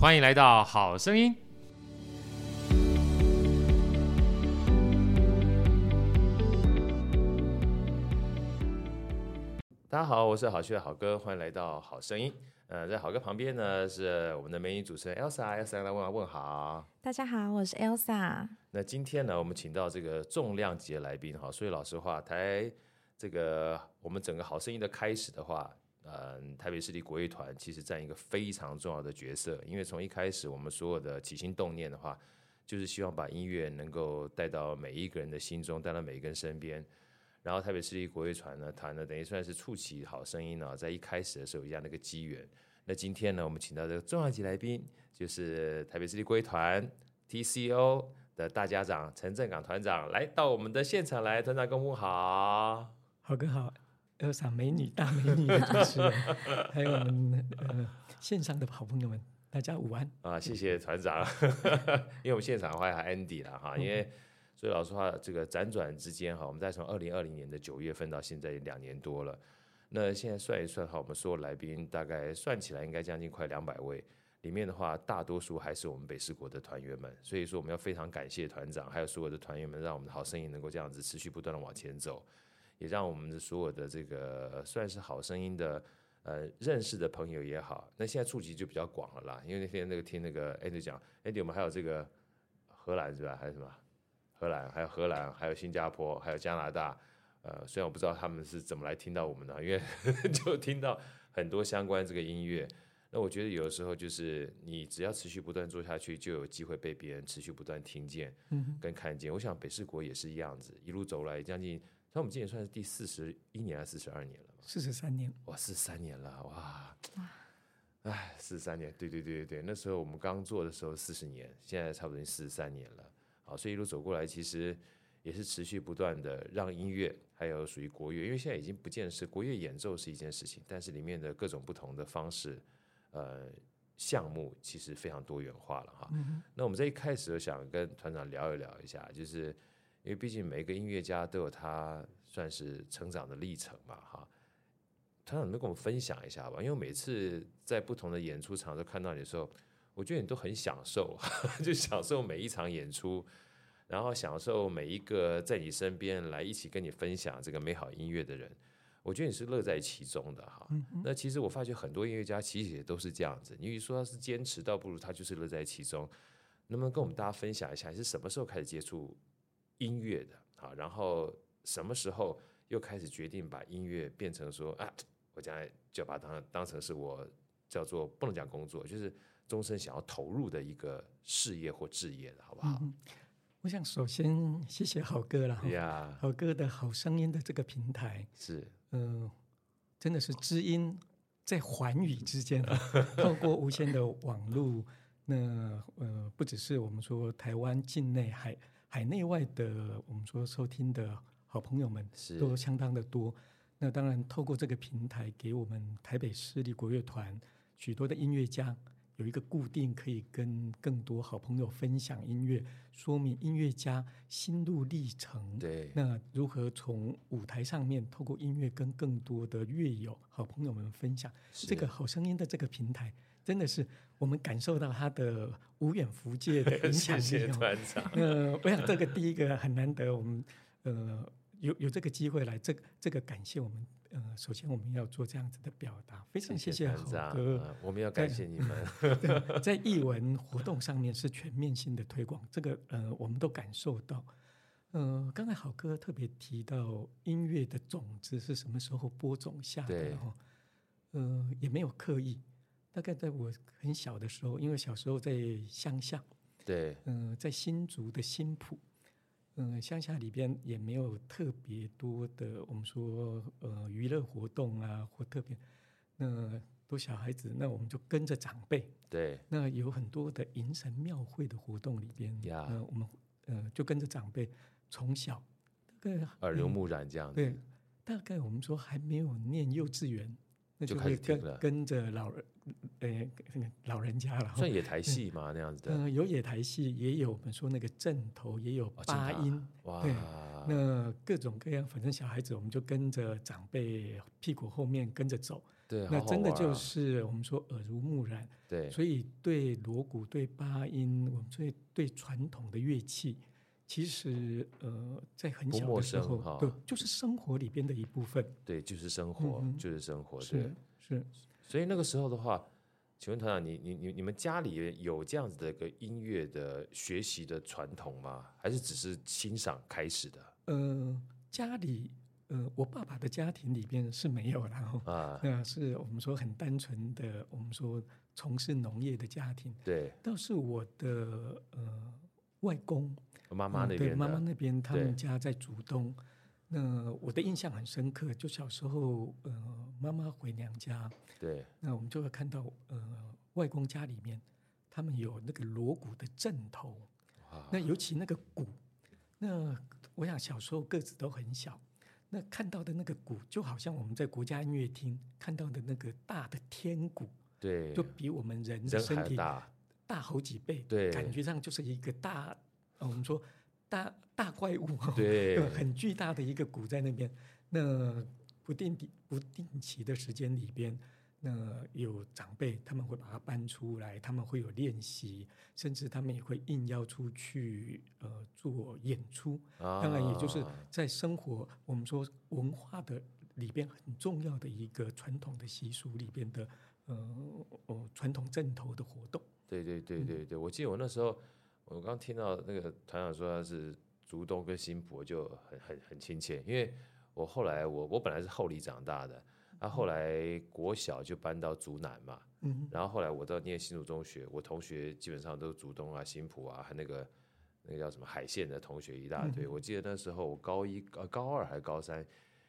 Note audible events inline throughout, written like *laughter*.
欢迎来到《好声音》。大家好，我是好趣的好哥，欢迎来到《好声音》。呃，在好哥旁边呢是我们的美女主持人 Elsa，Elsa 来问问好。大家好，我是 Elsa。那今天呢，我们请到这个重量级的来宾哈，所以老实话，台这个我们整个《好声音》的开始的话。嗯，台北市立国乐团其实占一个非常重要的角色，因为从一开始我们所有的起心动念的话，就是希望把音乐能够带到每一个人的心中，带到每一个人身边。然后台北市立国乐团呢，团呢等于算是触起好声音呢，在一开始的时候有这样的一个机缘。那今天呢，我们请到这个重量级来宾，就是台北市立国乐团 TCO 的大家长陈正港团长来到我们的现场来，团长跟我们好，好哥好。有啥美女大美女的主持人，还有我们呃线上的好朋友们，大家午安啊！谢谢团长，*laughs* 因为我们现场的话还有 Andy 了哈，因为所以老实话，这个辗转之间哈，我们再从二零二零年的九月份到现在两年多了，那现在算一算哈，我们所有来宾大概算起来应该将近快两百位，里面的话大多数还是我们北市国的团员们，所以说我们要非常感谢团长还有所有的团员们，让我们的好声音能够这样子持续不断的往前走。也让我们的所有的这个算是好声音的呃认识的朋友也好，那现在触及就比较广了啦。因为那天那个听那个 Andy 讲，Andy 我们还有这个荷兰是吧？还有什么？荷兰还有荷兰，还有新加坡，还有加拿大。呃，虽然我不知道他们是怎么来听到我们的，因为 *laughs* 就听到很多相关这个音乐。那我觉得有的时候就是你只要持续不断做下去，就有机会被别人持续不断听见跟看见。嗯、我想北市国也是一样子，一路走来将近。那我们今年算是第四十一年还是四十二年了？四十三年，哇，四十三年了，哇，哎，四十三年，对对对对对，那时候我们刚做的时候四十年，现在差不多四十三年了，好，所以一路走过来，其实也是持续不断的让音乐还有属于国乐，因为现在已经不见得是国乐演奏是一件事情，但是里面的各种不同的方式，呃，项目其实非常多元化了哈。嗯、那我们在一开始就想跟团长聊一聊一下，就是。因为毕竟每一个音乐家都有他算是成长的历程嘛，哈。团长能跟我们分享一下吧？因为每次在不同的演出场都看到你的时候，我觉得你都很享受，*laughs* 就享受每一场演出，然后享受每一个在你身边来一起跟你分享这个美好音乐的人。我觉得你是乐在其中的哈。那其实我发觉很多音乐家其实也都是这样子。你说他是坚持，倒不如他就是乐在其中。能不能跟我们大家分享一下，你是什么时候开始接触？音乐的啊，然后什么时候又开始决定把音乐变成说啊，我将来就把它当当成是我叫做不能讲工作，就是终身想要投入的一个事业或置业的，好不好？嗯，我想首先谢谢好哥了，呀，好哥的好声音的这个平台是，嗯、呃，真的是知音在寰宇之间，透 *laughs* 过无线的网络，那呃，不只是我们说台湾境内还。海内外的我们说收听的好朋友们都相当的多，那当然透过这个平台给我们台北市立国乐团许多的音乐家有一个固定可以跟更多好朋友分享音乐，说明音乐家心路历程。对，那如何从舞台上面透过音乐跟更多的乐友好朋友们分享这个好声音的这个平台。真的是我们感受到他的无远弗届的 *laughs* 影响力。谢谢团长。呃，我想这个第一个很难得，我们呃有有这个机会来，这个这个感谢我们。呃，首先我们要做这样子的表达，非常谢谢好哥。呃，我们要感谢你们。在 *laughs* 艺文活动上面是全面性的推广，这个呃我们都感受到。呃，刚才好哥特别提到音乐的种子是什么时候播种下的？对呃，也没有刻意。大概在我很小的时候，因为小时候在乡下，对，嗯、呃，在新竹的新浦，嗯、呃，乡下里边也没有特别多的，我们说呃娱乐活动啊，或特别，那都小孩子，那我们就跟着长辈，对，那有很多的迎神庙会的活动里边，呀。我们呃就跟着长辈，从小大概耳濡目染这样子，对，大概我们说还没有念幼稚园。那就会跟跟着老人，呃，老人家了。算野台戏嘛，那样子的。嗯，有野台戏，也有我们说那个阵头，也有八音。哇，那各种各样，反正小孩子我们就跟着长辈屁股后面跟着走。对，那真的就是我们说耳濡目染。对，所以对锣鼓、对八音，我们对对传统的乐器，其实呃，在很小的时候，对，就是生活里边的一部分。对，就是生活，就是生活，对是。是，所以那个时候的话，请问团长，你你你你们家里有这样子的一个音乐的学习的传统吗？还是只是欣赏开始的？呃，家里呃，我爸爸的家庭里边是没有然后啊，那是我们说很单纯的，我们说从事农业的家庭。对，倒是我的呃外公，妈妈那边，嗯对妈妈那边，他们家在竹东。那我的印象很深刻，就小时候，呃，回娘家，对，那我们就会看到，呃，外公家里面，他们有那个锣鼓的阵头。那尤其那个鼓，那我想小时候个子都很小，那看到的那个鼓，就好像我们在国家音乐厅看到的那个大的天鼓，对，就比我们人的身体大，大好几倍，对。感觉上就是一个大，呃我们说大大怪物，对。*laughs* 很巨大的一个鼓在那边。那不定地不定期的时间里边，那有长辈他们会把它搬出来，他们会有练习，甚至他们也会应邀出去呃做演出。啊当然，也就是在生活我们说文化的里边很重要的一个传统的习俗里边的呃呃传统阵头的活动。对对对嗯对对，我记得我那时候，我刚听到那个团长说他是竹东跟新埔，就很很很亲切。因为我后来我我本来是后里长大的，啊，后来国小就搬到竹南嘛，嗯然后后来我到念新竹中学，我同学基本上都是竹东啊、新浦啊，还那个那个叫什么海线的同学一大堆。嗯我记得那时候我高一、高高二还是高三，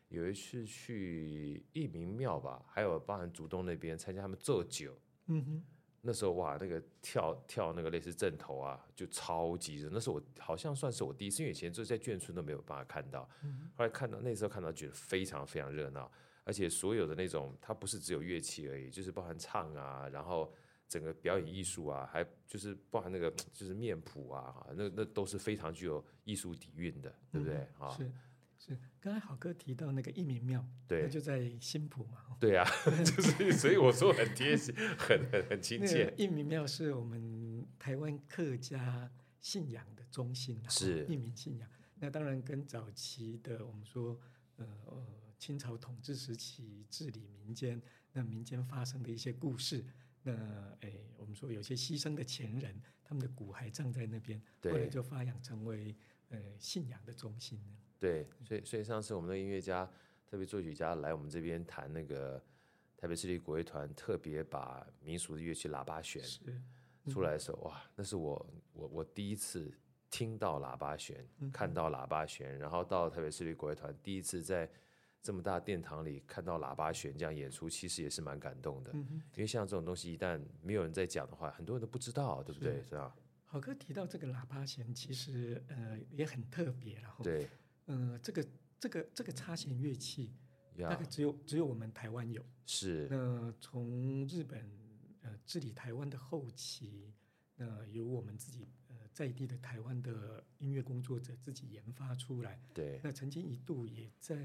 有一次去义民庙吧，还有包含竹东那边参加他们做酒。嗯哼，那时候哇，那个跳跳那个类似阵头啊，就超级热。那是我好像算是我第一次，因为以前就在眷村都没有办法看到。后来看到那时候看到，觉得非常非常热闹，而且所有的那种，它不是只有乐器而已，就是包含唱啊，然后整个表演艺术啊，还就是包含那个 *tsk* 就是面谱啊，那那都是非常具有艺术底蕴的，对不对啊？是是，刚才好哥提到那个义民庙，对那就在新浦嘛。对啊，*laughs* 就是所以我说很贴心，很很很亲那切个。义民庙是我们台湾客家信仰的中心啊，是义民信仰。那当然跟早期的我们说，呃呃，清朝统治时期治理民间，那民间发生的一些故事，那哎，我们说有些牺牲的前人，他们的骨骸葬在那边，后来就发扬成为呃信仰的中心了。对，所以所以上次我们的音乐家，特别作曲家来我们这边谈那个台北市立国乐团，特别把民俗的乐器喇叭弦出来的时候，哇，那是我我我第一次听到喇叭弦，看到喇叭弦，然后到台北市立国乐团第一次在这么大殿堂里看到喇叭弦这样演出，其实也是蛮感动的。因为像这种东西，一旦没有人在讲的话，很多人都不知道，对不对？是吧？好哥提到这个喇叭弦，其实呃也很特别，然后对呃这个这个这个插弦乐器，大概，只有只有我们台湾有。是那从日本呃治理台湾的后期，那由我们自己呃在地的台湾的音乐工作者自己研发出来。对那曾经一度也在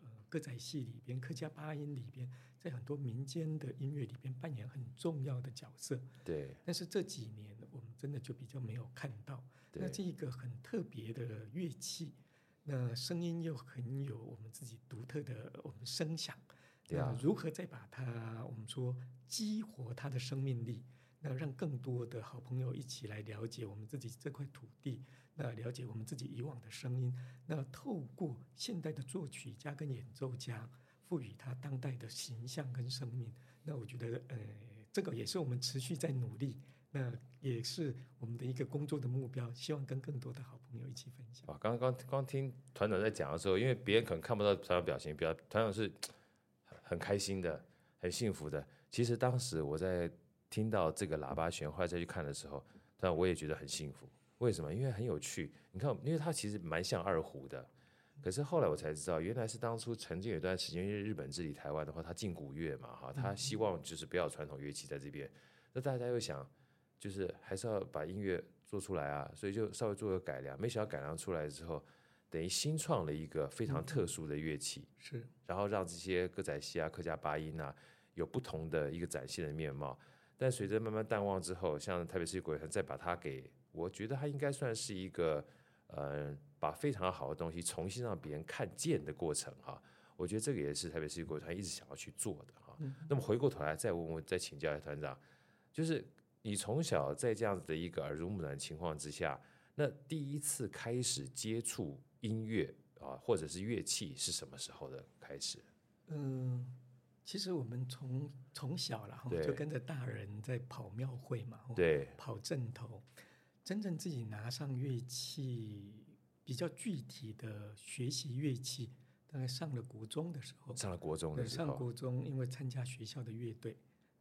呃歌仔戏里边、客家八音里边，在很多民间的音乐里边扮演很重要的角色。对但是这几年我们真的就比较没有看到。那这一个很特别的乐器，那声音又很有我们自己独特的我们声响。对啊那如何再把它我们说激活它的生命力？那让更多的好朋友一起来了解我们自己这块土地，那了解我们自己以往的声音。那透过现代的作曲家跟演奏家，赋予它当代的形象跟生命。那我觉得，呃，这个也是我们持续在努力。那也是我们的一个工作的目标，希望跟更多的好朋友一起分享。哇，刚刚刚听团长在讲的时候，因为别人可能看不到团长表情，表团长是很很开心的，很幸福的。其实当时我在听到这个喇叭弦，后来再去看的时候，但我也觉得很幸福。为什么？因为很有趣。你看，因为它其实蛮像二胡的，可是后来我才知道，原来是当初曾经有一段时间，因为日本治理台湾的话，他禁古乐嘛，哈，他希望就是不要传统乐器在这边。那大家又想，就是还是要把音乐做出来啊，所以就稍微做个改良。没想到改良出来之后，等于新创了一个非常特殊的乐器，是，然后让这些歌仔戏啊、客家八音啊，有不同的一个展现的面貌。但随着慢慢淡忘之后，像台北市国乐团再把它给，我觉得它应该算是一个，呃，把非常好的东西重新让别人看见的过程哈。我觉得这个也是台北市国乐团一直想要去做的哈。嗯、那么回过头来再问问，再请教一下团长，就是你从小在这样子的一个耳濡目染的情况之下，那第一次开始接触音乐啊，或者是乐器是什么时候的开始？嗯。其实我们从从小了哈，就跟着大人在跑庙会嘛，对，跑阵头，真正自己拿上乐器，比较具体的学习乐器，大概上了国中的时候。上了国中的时候。上国中，因为参加学校的乐队，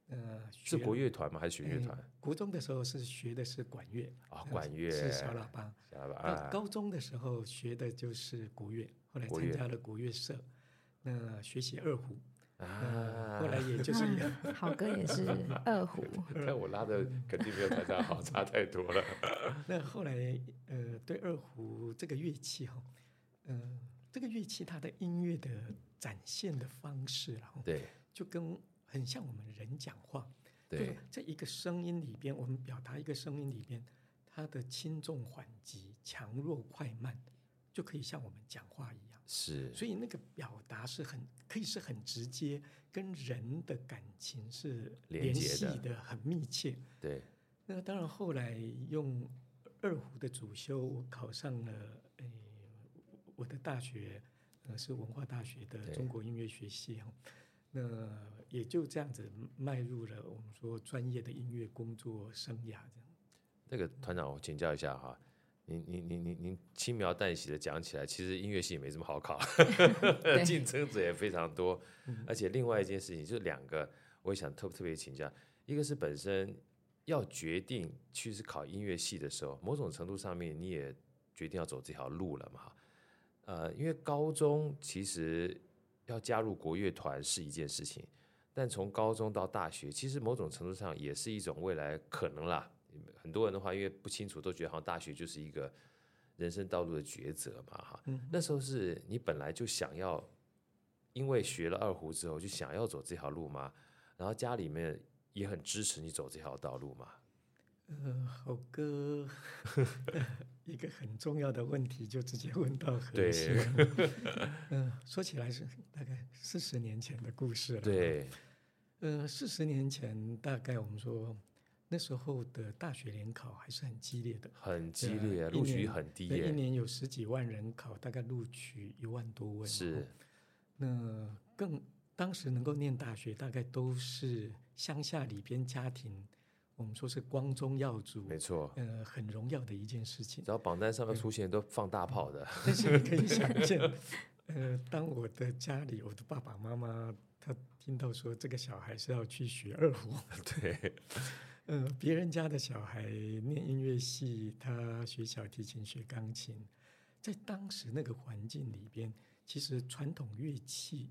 呃，是国乐团吗？还是弦乐团？国中的时候是学的是管乐啊，管乐是小喇叭。小喇叭。那高中的时候学的就是国乐，后来参加了国乐社，那学习二胡。啊，后来也就是 *laughs* 好哥也是 *laughs* 二胡，但我拉的肯定没有大家好，差太多了。*laughs* 那后来呃，对二胡这个乐器哈，嗯、呃，这个乐器它的音乐的展现的方式，然后对，就跟很像我们人讲话，对，在一个声音里边，我们表达一个声音里边，它的轻重缓急、强弱快慢，就可以像我们讲话一样。是，所以那个表达是很可以是很直接，跟人的感情是联系的。很密切。对，那当然后来用二胡的主修，我考上了诶，我的大学呃是文化大学的中国音乐学系哈，那也就这样子迈入了我们说专业的音乐工作生涯这样。那个团长，我请教一下哈。您您您您您轻描淡写的讲起来，其实音乐系也没这么好考，*laughs* 竞争者也非常多。而且另外一件事情，就是两个，我也想特特别请教，一个是本身要决定去是考音乐系的时候，某种程度上面你也决定要走这条路了嘛？呃，因为高中其实要加入国乐团是一件事情，但从高中到大学，其实某种程度上也是一种未来可能啦。很多人的话，因为不清楚，都觉得好像大学就是一个人生道路的抉择嘛，哈。嗯。那时候是你本来就想要，因为学了二胡之后就想要走这条路吗？然后家里面也很支持你走这条道路吗？呃，好哥，*laughs* 一个很重要的问题就直接问到核心。对。嗯，*laughs* 说起来是大概四十年前的故事了。对。呃，四十年前大概我们说。那时候的大学联考还是很激烈的，很激烈，录取很低，一年有十几万人考，大概录取一万多位。是，那更当时能够念大学，大概都是乡下里边家庭，我们说是光宗耀祖，没错，呃，很荣耀的一件事情。只要榜单上面出现，都放大炮的。但是你可以想象，*laughs* 呃，当我的家里，我的爸爸妈妈，他听到说这个小孩是要去学二胡，*laughs* 对。呃，别人家的小孩念音乐系，他学小提琴、学钢琴，在当时那个环境里边，其实传统乐器，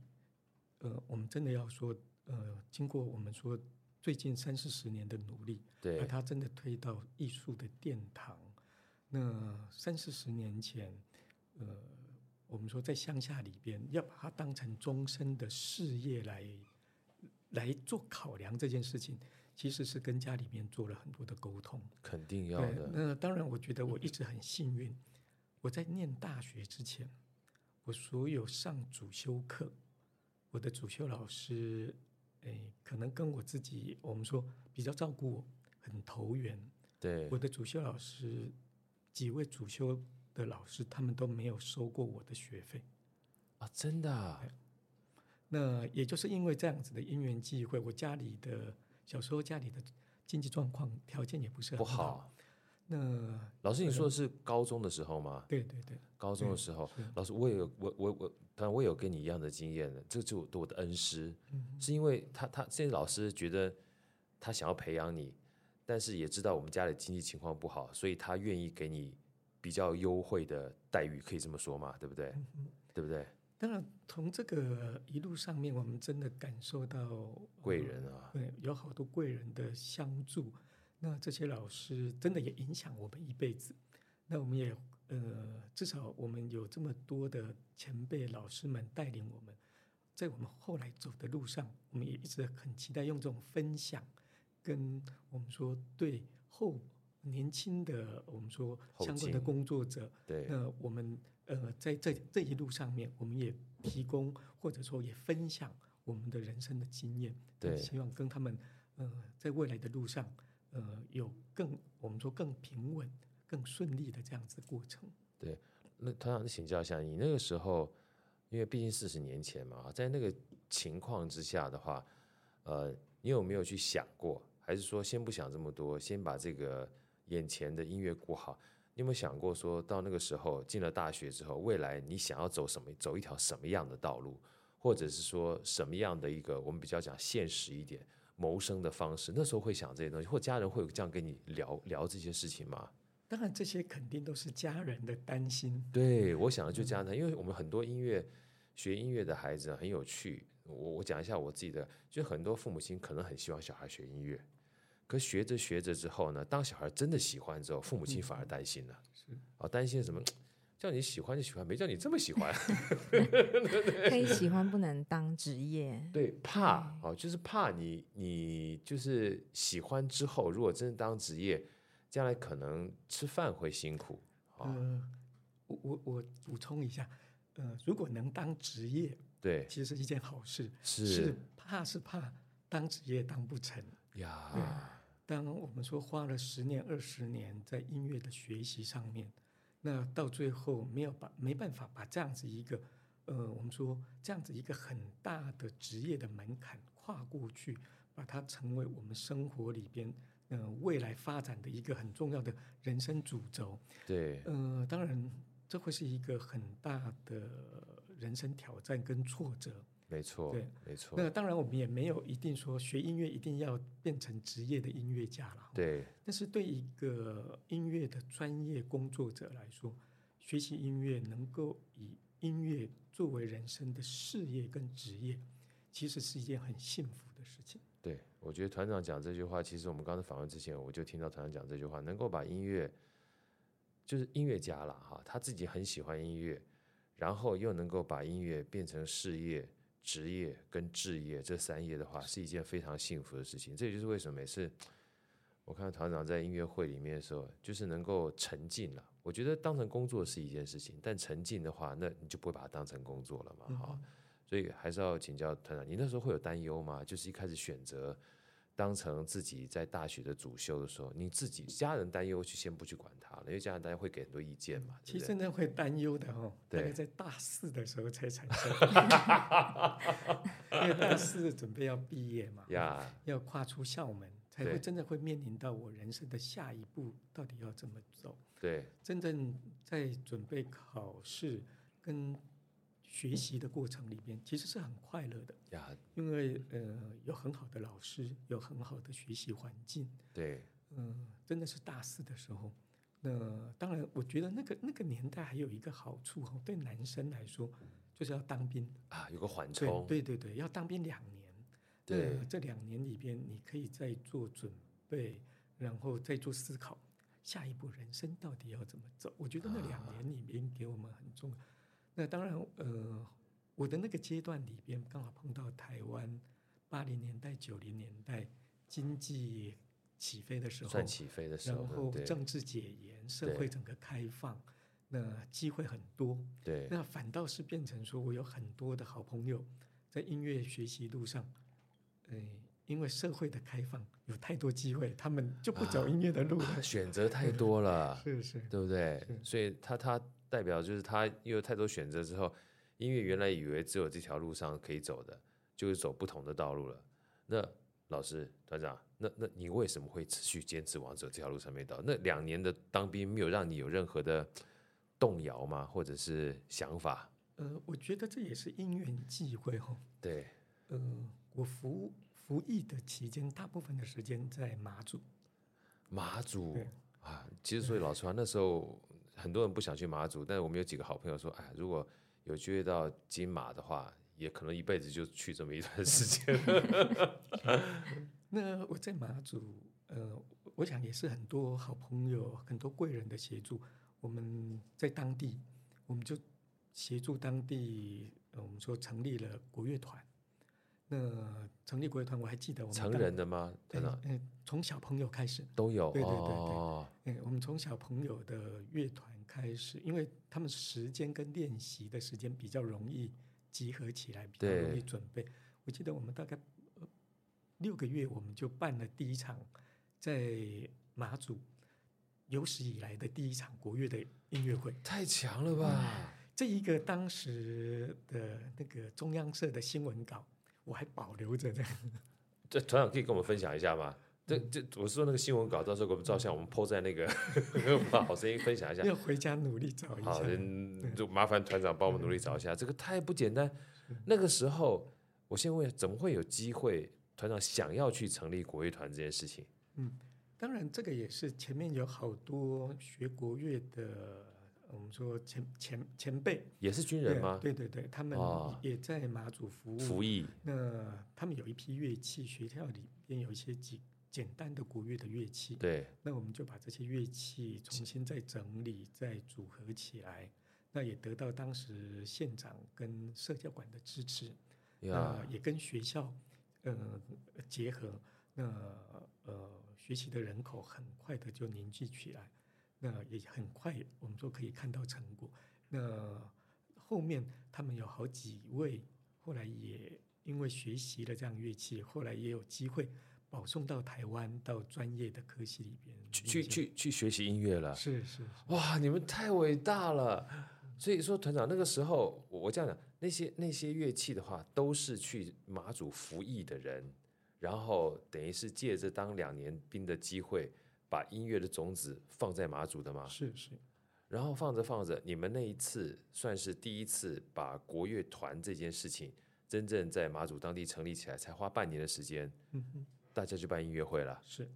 呃，我们真的要说，呃，经过我们说最近三四十年的努力，对，把它真的推到艺术的殿堂。那三四十年前，呃，我们说在乡下里边，要把它当成终身的事业来来做考量这件事情。其实是跟家里面做了很多的沟通，肯定要的。那当然，我觉得我一直很幸运。我在念大学之前，我所有上主修课，我的主修老师，哎，可能跟我自己，我们说比较照顾我，很投缘。对，我的主修老师，几位主修的老师，他们都没有收过我的学费啊，真的。那也就是因为这样子的因缘际会，我家里的。小时候家里的经济状况条件也不是很好。那老师，你说的是高中的时候吗？对对对，高中的时候，老师我也有我我我，当然我也有跟你一样的经验的，这就我的恩师，嗯、是因为他他这些老师觉得他想要培养你，但是也知道我们家里经济情况不好，所以他愿意给你比较优惠的待遇，可以这么说嘛？对不对？嗯、对不对？当然，从这个一路上面，我们真的感受到贵人啊，对，有好多贵人的相助。那这些老师真的也影响我们一辈子。那我们也呃，至少我们有这么多的前辈老师们带领我们，在我们后来走的路上，我们也一直很期待用这种分享，跟我们说对后年轻的我们说相关的工作者，对，那我们呃在这这一路上面，我们也提供或者说也分享我们的人生的经验，对，希望跟他们呃在未来的路上呃有更我们说更平稳、更顺利的这样子过程。对，那团长请教一下，你那个时候。因为毕竟四十年前嘛，在那个情况之下的话，呃，你有没有去想过，还是说先不想这么多，先把这个眼前的音乐顾好？你有没有想过，说到那个时候进了大学之后，未来你想要走什么，走一条什么样的道路，或者是说什么样的一个我们比较讲现实一点谋生的方式？那时候会想这些东西，或家人会有这样跟你聊聊这些事情吗？当然，这些肯定都是家人的担心。对，我想的就家人，因为我们很多音乐。学音乐的孩子很有趣，我我讲一下我自己的，就很多父母亲可能很希望小孩学音乐，可学着学着之后呢，当小孩真的喜欢之后，父母亲反而担心了，是啊，担心什么？叫你喜欢就喜欢，没叫你这么喜欢，*laughs* 可以喜欢不能当职业，*laughs* 对，怕哦，就是怕你你就是喜欢之后，如果真的当职业，将来可能吃饭会辛苦啊。呃，我我我补充一下。呃，如果能当职业，对，其实是一件好事。是，是怕是怕当职业当不成呀。当我们说花了十年、二十年在音乐的学习上面，那到最后没有把没办法把这样子一个呃，我们说这样子一个很大的职业的门槛跨过去，把它成为我们生活里边呃未来发展的一个很重要的人生主轴。对，呃，当然。这会是一个很大的人生挑战跟挫折，没错，对，没错。那当然，我们也没有一定说学音乐一定要变成职业的音乐家了。对。但是对一个音乐的专业工作者来说，学习音乐能够以音乐作为人生的事业跟职业，其实是一件很幸福的事情。对，我觉得团长讲这句话，其实我们刚才访问之前，我就听到团长讲这句话，能够把音乐。就是音乐家了哈，他自己很喜欢音乐，然后又能够把音乐变成事业、职业跟置业这三业的话，是一件非常幸福的事情。这也就是为什么每次我看到团长在音乐会里面的时候，就是能够沉浸了。我觉得当成工作是一件事情，但沉浸的话，那你就不会把它当成工作了嘛哈。所以还是要请教团长，你那时候会有担忧吗？就是一开始选择。当成自己在大学的主修的时候，你自己家人担忧，去先不去管他了，因为家人大家会给很多意见嘛。其实真的会担忧的哦，大概在大四的时候才产生，*laughs* 因为大四准备要毕业嘛，要跨出校门，才会真的会面临到我人生的下一步到底要怎么走。对，真正在准备考试跟。学习的过程里边其实是很快乐的呀，因为呃有很好的老师，有很好的学习环境。对，嗯、呃，真的是大四的时候，那当然我觉得那个那个年代还有一个好处哦，对男生来说就是要当兵啊，有个缓冲。对对对，要当兵两年。对，这两年里边你可以再做准备，然后再做思考，下一步人生到底要怎么走？我觉得那两年里面给我们很重要。那当然，呃，我的那个阶段里边刚好碰到台湾八零年代、九零年代经济起飞的时候，算起飞的时候，然后政治解严，社会整个开放，那机会很多。对，那反倒是变成说我有很多的好朋友在音乐学习路上，呃，因为社会的开放有太多机会，他们就不走音乐的路了，啊，选择太多了，*laughs* 是是，对不对？所以他他。代表就是他因为太多选择之后，音乐原来以为只有这条路上可以走的，就是走不同的道路了。那老师团长，那那你为什么会持续坚持往走这条路上面走？那两年的当兵没有让你有任何的动摇吗？或者是想法？呃，我觉得这也是因缘际会哈。对，呃，我服服役的期间，大部分的时间在马祖。马祖啊，其实所以老实话，那时候。很多人不想去马祖，但是我们有几个好朋友说，哎，如果有机会到金马的话，也可能一辈子就去这么一段时间。*laughs* 那我在马祖，呃，我想也是很多好朋友、很多贵人的协助。我们在当地，我们就协助当地，我们说成立了国乐团。那成立国乐团，我还记得我们成人的吗？对，嗯，从小朋友开始都有。对对对对，哦、嗯，我们从小朋友的乐团开始，因为他们时间跟练习的时间比较容易集合起来，比较容易准备。我记得我们大概六个月，我们就办了第一场在马祖有史以来的第一场国乐的音乐会，太强了吧！嗯、这一个当时的那个中央社的新闻稿。我还保留着这个，这团长可以跟我们分享一下吗？这这我是说那个新闻稿，到时候给我们照相，我们 po 在那个 *laughs* 好声音分享一下。要回家努力找一下。好，就麻烦团长帮我们努力找一下。这个太不简单。那个时候，我先问，怎么会有机会？团长想要去成立国乐团这件事情？嗯，当然这个也是前面有好多学国乐的。我们说前前前辈也是军人吗？对对对，他们也在马祖服务。服役。那他们有一批乐器，学校里边有一些简简单的国乐的乐器。对。那我们就把这些乐器重新再整理、再组合起来。那也得到当时县长跟社教馆的支持。啊。也跟学校呃结合。那呃学习的人口很快的就凝聚起来。那也很快，我们说可以看到成果。那后面他们有好几位，后来也因为学习了这样乐器，后来也有机会保送到台湾，到专业的科系里边去去去去学习音乐了。是是，是，哇，你们太伟大了！所以说，团长那个时候，我这样讲，那些那些乐器的话，都是去马祖服役的人，然后等于是借着当两年兵的机会。把音乐的种子放在马祖的吗？是是，然后放着放着，你们那一次算是第一次把国乐团这件事情真正在马祖当地成立起来，才花半年的时间，嗯，大家就办音乐会了。是，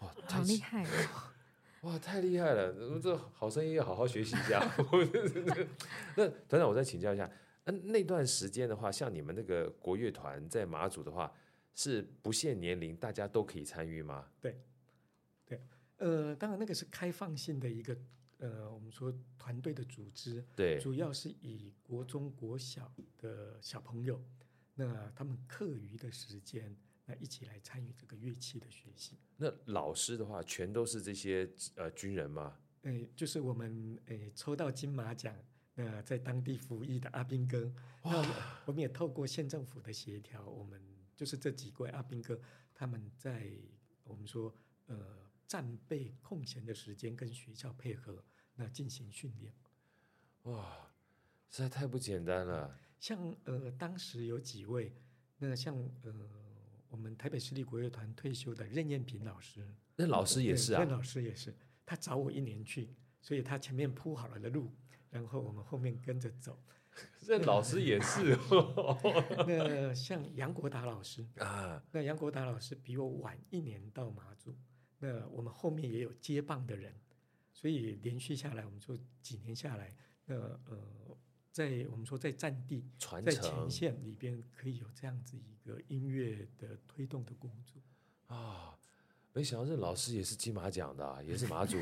哇，太厉害了！*laughs* 哇，太厉害了！这好声音要好好学习 *laughs* 一下。那团长，我再请教一下，那那段时间的话，像你们那个国乐团在马祖的话，是不限年龄，大家都可以参与吗？对。呃，当然那个是开放性的一个，呃，我们说团队的组织，对，主要是以国中国小的小朋友，那他们课余的时间，那一起来参与这个乐器的学习。那老师的话，全都是这些呃军人吗？呃，就是我们呃抽到金马奖，那在当地服役的阿兵哥，那我们也透过县政府的协调，我们就是这几位阿兵哥，他们在我们说呃。战备空闲的时间跟学校配合，那进行训练。哇，实在太不简单了。像呃，当时有几位，那像呃，我们台北市立国乐团退休的任燕平老师，那老师也是啊，任老师也是，他找我一年去，所以他前面铺好了的路，然后我们后面跟着走。*laughs* 任老师也是，*laughs* 那像杨国达老师啊，那杨国达老师比我晚一年到马祖。那我们后面也有接棒的人，所以连续下来，我们说几年下来，那呃，在我们说在战地、在前线里边，可以有这样子一个音乐的推动的工作啊。没想到任老师也是金马奖的啊，也是马祖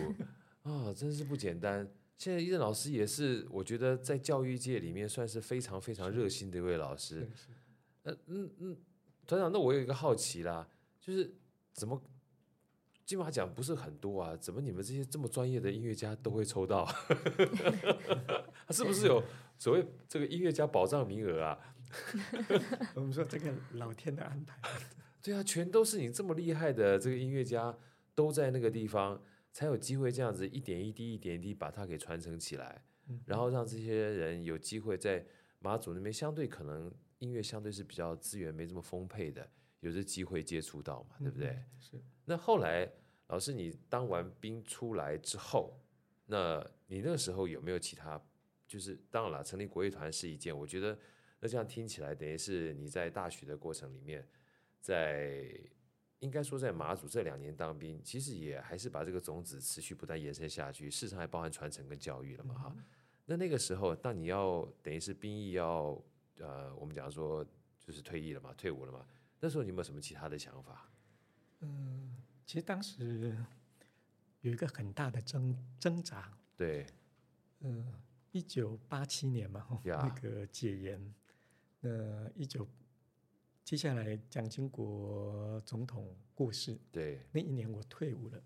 啊，真是不简单。现在任老师也是，我觉得在教育界里面算是非常非常热心的一位老师。嗯嗯嗯，团长，那我有一个好奇啦，就是怎么？金马奖不是很多啊，怎么你们这些这么专业的音乐家都会抽到？他 *laughs* 是不是有所谓这个音乐家保障名额啊？我们说这个老天的安排。对啊，全都是你这么厉害的这个音乐家都在那个地方，才有机会这样子一点一滴、一点一滴把它给传承起来，然后让这些人有机会在马祖那边相对可能音乐相对是比较资源没这么丰沛的。有这机会接触到嘛，对不对？嗯、是。那后来，老师，你当完兵出来之后，那你那个时候有没有其他？就是当然了，成立国乐团是一件，我觉得那这样听起来，等于是你在大学的过程里面，在应该说在马祖这两年当兵，其实也还是把这个种子持续不断延伸下去，事实上还包含传承跟教育了嘛，哈、嗯。那那个时候，当你要等于是兵役要呃，我们讲说就是退役了嘛，退伍了嘛。那时候你有没有什么其他的想法？嗯，其实当时有一个很大的挣挣扎。对，嗯，一九八七年嘛，*laughs* 呀那个解严，那一九接下来蒋经国总统过世，对，那一年我退伍了。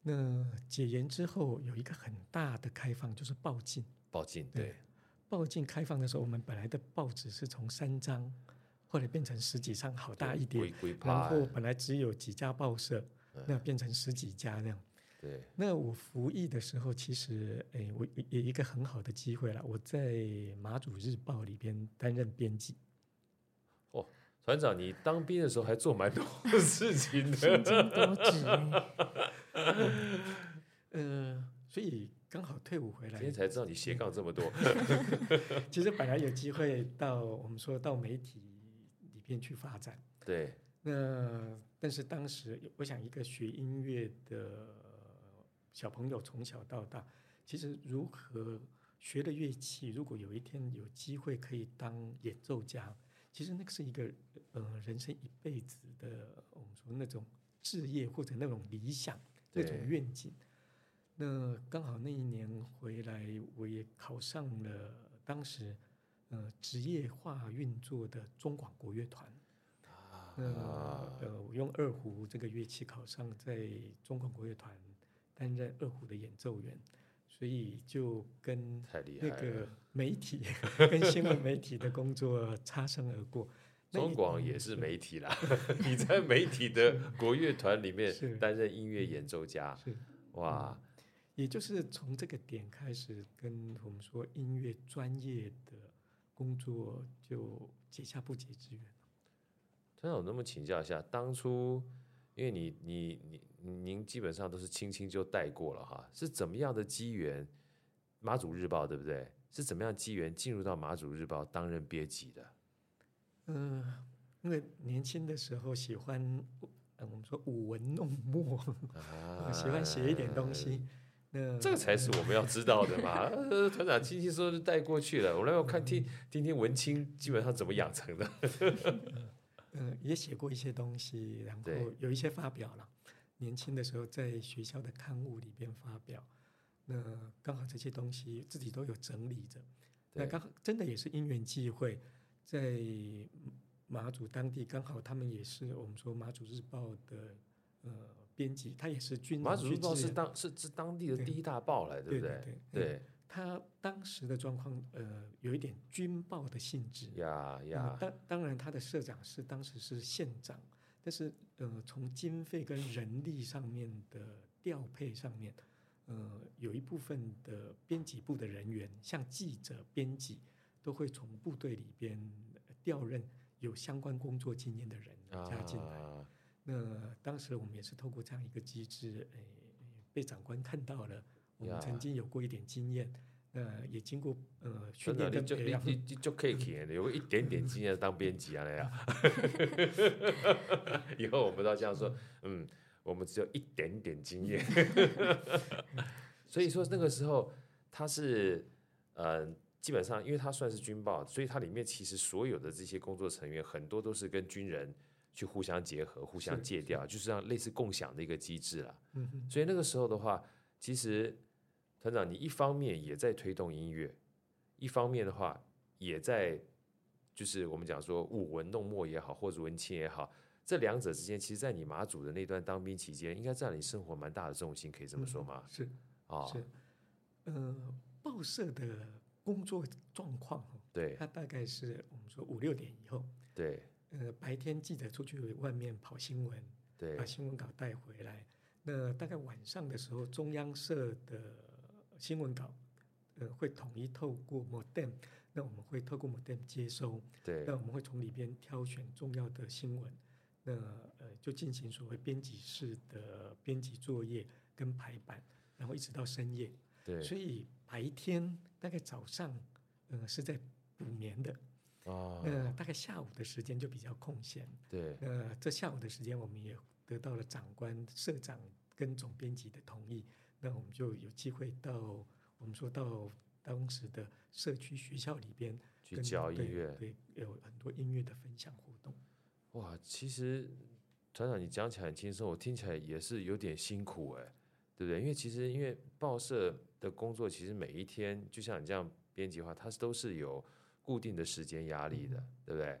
那解严之后有一个很大的开放，就是报禁。报禁对，报禁开放的时候，我们本来的报纸是从三张，后来变成十几张，好大一点。然后本来只有几家报社，嗯、那变成十几家那样。对。那我服役的时候，其实诶，我有一个很好的机会了，我在马祖日报里边担任编辑。哦，船长，你当兵的时候还做蛮多事情的，*laughs* 多职。呃，所以。刚好退伍回来，今天才知道你斜杠这么多。*laughs* 其实本来有机会到我们说到媒体里边去发展，对。那但是当时我想，一个学音乐的小朋友从小到大，其实如何学的乐器，如果有一天有机会可以当演奏家，其实那个是一个呃人生一辈子的我们说那种志业或者那种理想那种愿景。那刚好那一年回来，我也考上了当时呃职业化运作的中广国乐团。啊，呃，我用二胡这个乐器考上，在中国国乐团担任二胡的演奏员，所以就跟那个媒体 *laughs* 跟新闻媒体的工作擦身而过。*laughs* 中广也是媒体啦，*laughs* 你在媒体的国乐团里面担任音乐演奏家，是。哇。也就是从这个点开始，跟我们说音乐专业的工作就结下不解之缘。团长，我能不能请教一下，当初因为你你你您基本上都是轻轻就带过了哈，是怎么样的机缘？马祖日报对不对？是怎么样机缘进入到马祖日报担任编辑的？嗯、呃，因为年轻的时候喜欢，嗯，我们说舞文弄墨，*laughs* 啊、喜欢写一点东西。*laughs* 这个才是我们要知道的嘛！呃，团长轻轻说就带过去了，我来我看听听听文青基本上怎么养成的。*laughs* 嗯、呃，也写过一些东西，然后有一些发表了。年轻的时候在学校的刊物里边发表，那刚好这些东西自己都有整理着。那刚好真的也是因缘际会，在马祖当地刚好他们也是我们说马祖日报的呃。编辑，他也是军马祖日报是当是是当地的第一大报来，对不对？对，对，对，对，他当时的状况，呃，有一点军报的性质。呀呀，当当然，他的社长是当时是县长，但是呃，从经费跟人力上面的调配上面，呃，有一部分的编辑部的人员，像记者、编辑，都会从部队里边调任有相关工作经验的人加进来。啊那当时我们也是透过这样一个机制，诶，被长官看到了，我们曾经有过一点经验，呃，也经过呃训练跟培养，你就可以有个一点点经验当编辑啊那样。*laughs* 以后我们都要这样说，嗯，我们只有一点点经验。*laughs* 所以说那个时候他是，呃，基本上因为他算是军报，所以它里面其实所有的这些工作成员很多都是跟军人。去互相结合、互相借调，是是就是这样类似共享的一个机制了。嗯哼。所以那个时候的话，其实团长，你一方面也在推动音乐，一方面的话也在，就是我们讲说舞文弄墨也好，或者文青也好，这两者之间，其实，在你马祖的那段当兵期间，应该占你生活蛮大的重心，可以这么说吗？嗯、是啊，是。呃，报社的工作状况，对，它大概是我们说五六点以后，对。呃，白天记者出去外面跑新闻，对，把新闻稿带回来。那大概晚上的时候，中央社的新闻稿，呃，会统一透过 modem，那我们会透过 modem 接收，对，那我们会从里边挑选重要的新闻，那呃，就进行所谓编辑室的编辑作业跟排版，然后一直到深夜，对，所以白天大概早上，呃，是在补眠的。哦，那大概下午的时间就比较空闲。对，那这下午的时间，我们也得到了长官、社长跟总编辑的同意，那我们就有机会到我们说到当时的社区学校里边去教音乐，对，有很多音乐的分享活动。哇，其实团长你讲起来很轻松，我听起来也是有点辛苦哎。对不对？因为其实因为报社的工作，其实每一天就像你这样编辑的话，它是都是有固定的时间压力的，嗯、对不对？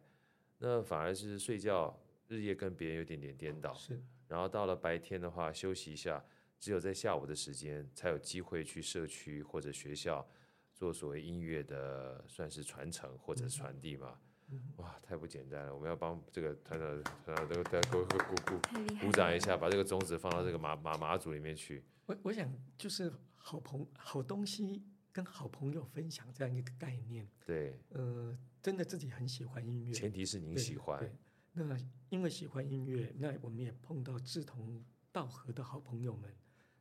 那反而是睡觉日夜跟别人有点点颠倒，是。然后到了白天的话，休息一下，只有在下午的时间才有机会去社区或者学校做所谓音乐的算是传承或者传递嘛。嗯、哇，太不简单了！我们要帮这个团长团长都大家鼓鼓鼓鼓掌一下，把这个种子放到这个马马马祖里面去。我我想就是好朋好东西跟好朋友分享这样一个概念。对，呃，真的自己很喜欢音乐，前提是您喜欢。那因为喜欢音乐，那我们也碰到志同道合的好朋友们，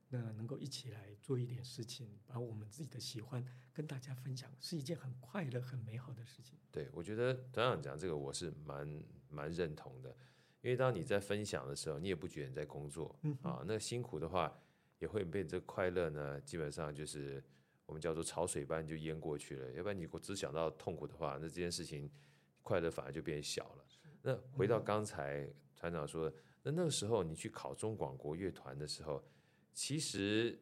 那能够一起来做一点事情，把我们自己的喜欢跟大家分享，是一件很快乐、很美好的事情。对，我觉得团长讲这个，我是蛮蛮认同的，因为当你在分享的时候，你也不觉得你在工作、嗯、啊，那辛苦的话也会被这快乐呢，基本上就是我们叫做潮水般就淹过去了。要不然你只想到痛苦的话，那这件事情快乐反而就变小了。那回到刚才团长说的，那那个时候你去考中广国乐团的时候，其实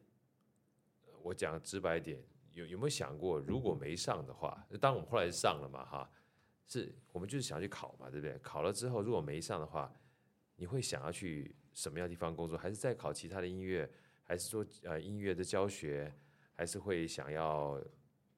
我讲直白点，有有没有想过，如果没上的话，当我们后来上了嘛，哈，是我们就是想去考嘛，对不对？考了之后如果没上的话，你会想要去什么样的地方工作？还是再考其他的音乐？还是说呃音乐的教学？还是会想要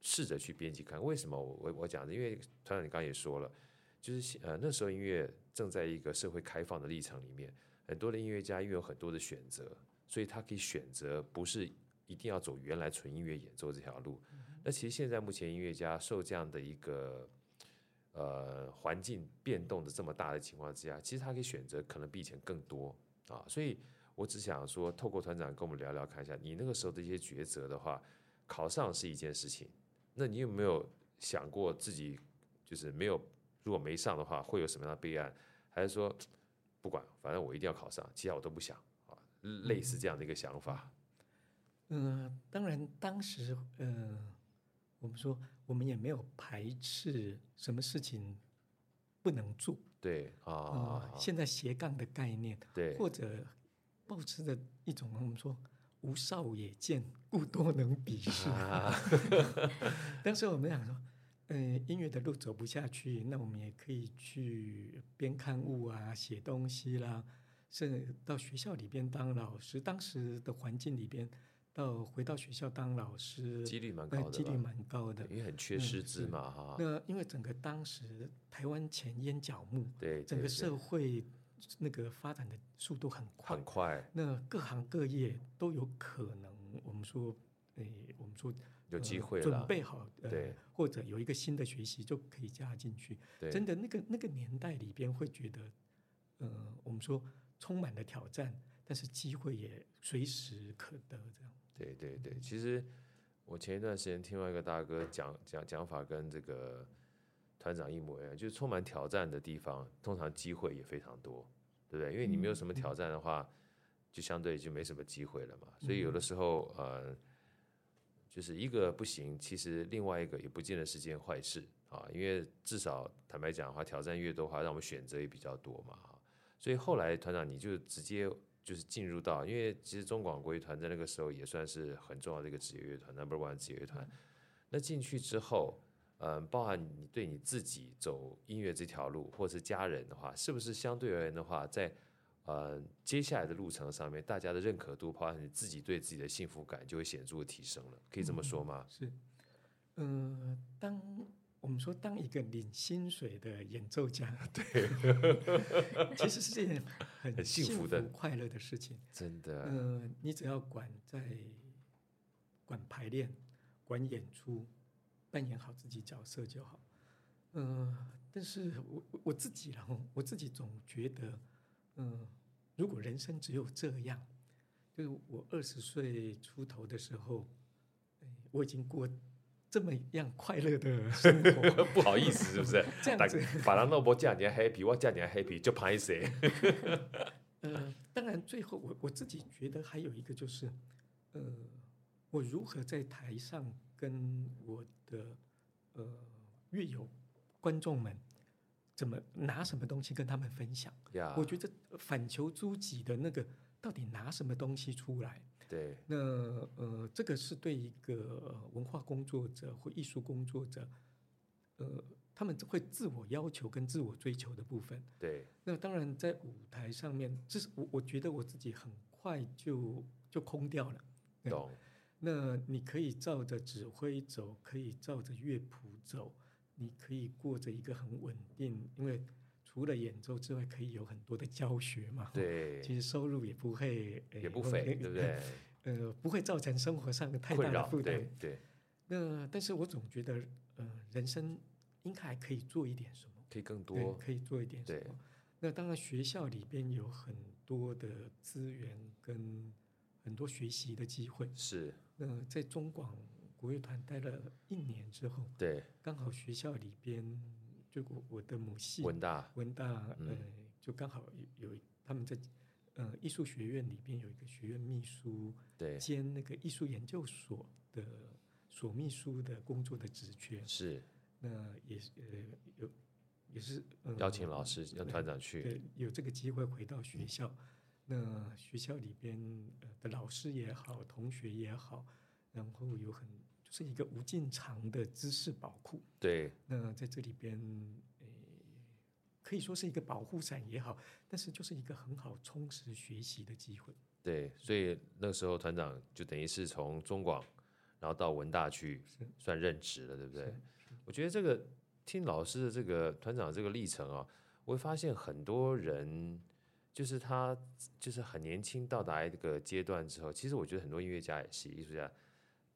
试着去编辑看？为什么我我讲的？因为团长你刚刚也说了。就是呃那时候音乐正在一个社会开放的历程里面，很多的音乐家因为有很多的选择，所以他可以选择不是一定要走原来纯音乐演奏这条路。那其实现在目前音乐家受这样的一个呃环境变动的这么大的情况之下，其实他可以选择可能比以前更多啊。所以我只想说，透过团长跟我们聊聊看一下，你那个时候的一些抉择的话，考上是一件事情，那你有没有想过自己就是没有？如果没上的话，会有什么样的备案？还是说不管，反正我一定要考上，其他我都不想？类似这样的一个想法。嗯，呃、当然，当时呃，我们说我们也没有排斥什么事情不能做。对啊、呃，现在斜杠的概念，对，或者保持的一种我们说无少也见，故多能鄙视。啊、*laughs* 当时我们想说。嗯，音乐的路走不下去，那我们也可以去编刊物啊，写东西啦，甚至到学校里边当老师。当时的环境里边，到回到学校当老师，几率蛮高的，几率蛮高的，因为很缺师资嘛，哈、嗯。那因为整个当时台湾前烟角木，对，整个社会那个发展的速度很快，很快。那各行各业都有可能，我们说，诶，我们说。有机会了，准备好，呃，对，或者有一个新的学习就可以加进去。对，真的那个那个年代里边会觉得，呃，我们说充满了挑战，但是机会也随时可得，这样。对对对，其实我前一段时间听到一个大哥讲讲讲法，跟这个团长一模一样，就是充满挑战的地方，通常机会也非常多，对不对？因为你没有什么挑战的话，就相对就没什么机会了嘛。所以有的时候，呃。就是一个不行，其实另外一个也不见得是件坏事啊，因为至少坦白讲的话，挑战越多的话，让我们选择也比较多嘛。所以后来团长你就直接就是进入到，因为其实中广国乐团在那个时候也算是很重要的一个职业乐团，Number One 职业乐团。那进去之后，嗯，包含你对你自己走音乐这条路，或是家人的话，是不是相对而言的话，在呃，接下来的路程上面，大家的认可度，包含你自己对自己的幸福感，就会显著的提升了，可以这么说吗？嗯、是，呃，当我们说当一个领薪水的演奏家，*laughs* 对，*laughs* 其实是件很幸福的、快乐的事情。真的，呃，你只要管在管排练、管演出，扮演好自己角色就好。呃，但是我我自己，然后我自己总觉得。嗯，如果人生只有这样，就是我二十岁出头的时候，我已经过这么样快乐的 *laughs* 生活，不好意思，是不是？*laughs* 这样子，把人那么这样年 happy，我这样年 happy 就拍谁？*laughs* 呃，当然，最后我我自己觉得还有一个就是，呃，我如何在台上跟我的呃乐友观众们。怎么拿什么东西跟他们分享.我觉得反求诸己的那个，到底拿什么东西出来？对，那呃，这个是对一个文化工作者或艺术工作者，呃，他们会自我要求跟自我追求的部分。对，那当然在舞台上面，这是我我觉得我自己很快就就空掉了。懂。那你可以照着指挥走，可以照着乐谱走，你可以过着一个很稳定，因为除了演奏之外，可以有很多的教学嘛。对，其实收入也不会，也不菲，对不对？*laughs* 呃，不会造成生活上的太大的负担。对，对。那但是我总觉得，呃，人生应该还可以做一点什么，可以更多，可以做一点什么。那当然，学校里边有很多的资源跟很多学习的机会。是。那在中广国乐团待了一年之后，对，刚好学校里边就我我的母系文大，文大，嗯、呃，就刚好有有他们在呃艺术学院里边有一个学院秘书，对，兼那个艺术研究所的所秘书的工作的职缺，是，那也是呃有也是、呃、邀请老师让团长去，对，有这个机会回到学校。嗯那学校里边的老师也好，同学也好，然后有很就是一个无尽长的知识宝库。对。那在这里边，诶，可以说是一个保护伞也好，但是就是一个很好充实学习的机会。对，所以那时候团长就等于是从中广，然后到文大去算任职了，对不对？我觉得这个听老师的这个团长这个历程啊，我会发现很多人。就是他，就是很年轻到达一个阶段之后，其实我觉得很多音乐家也是艺术家，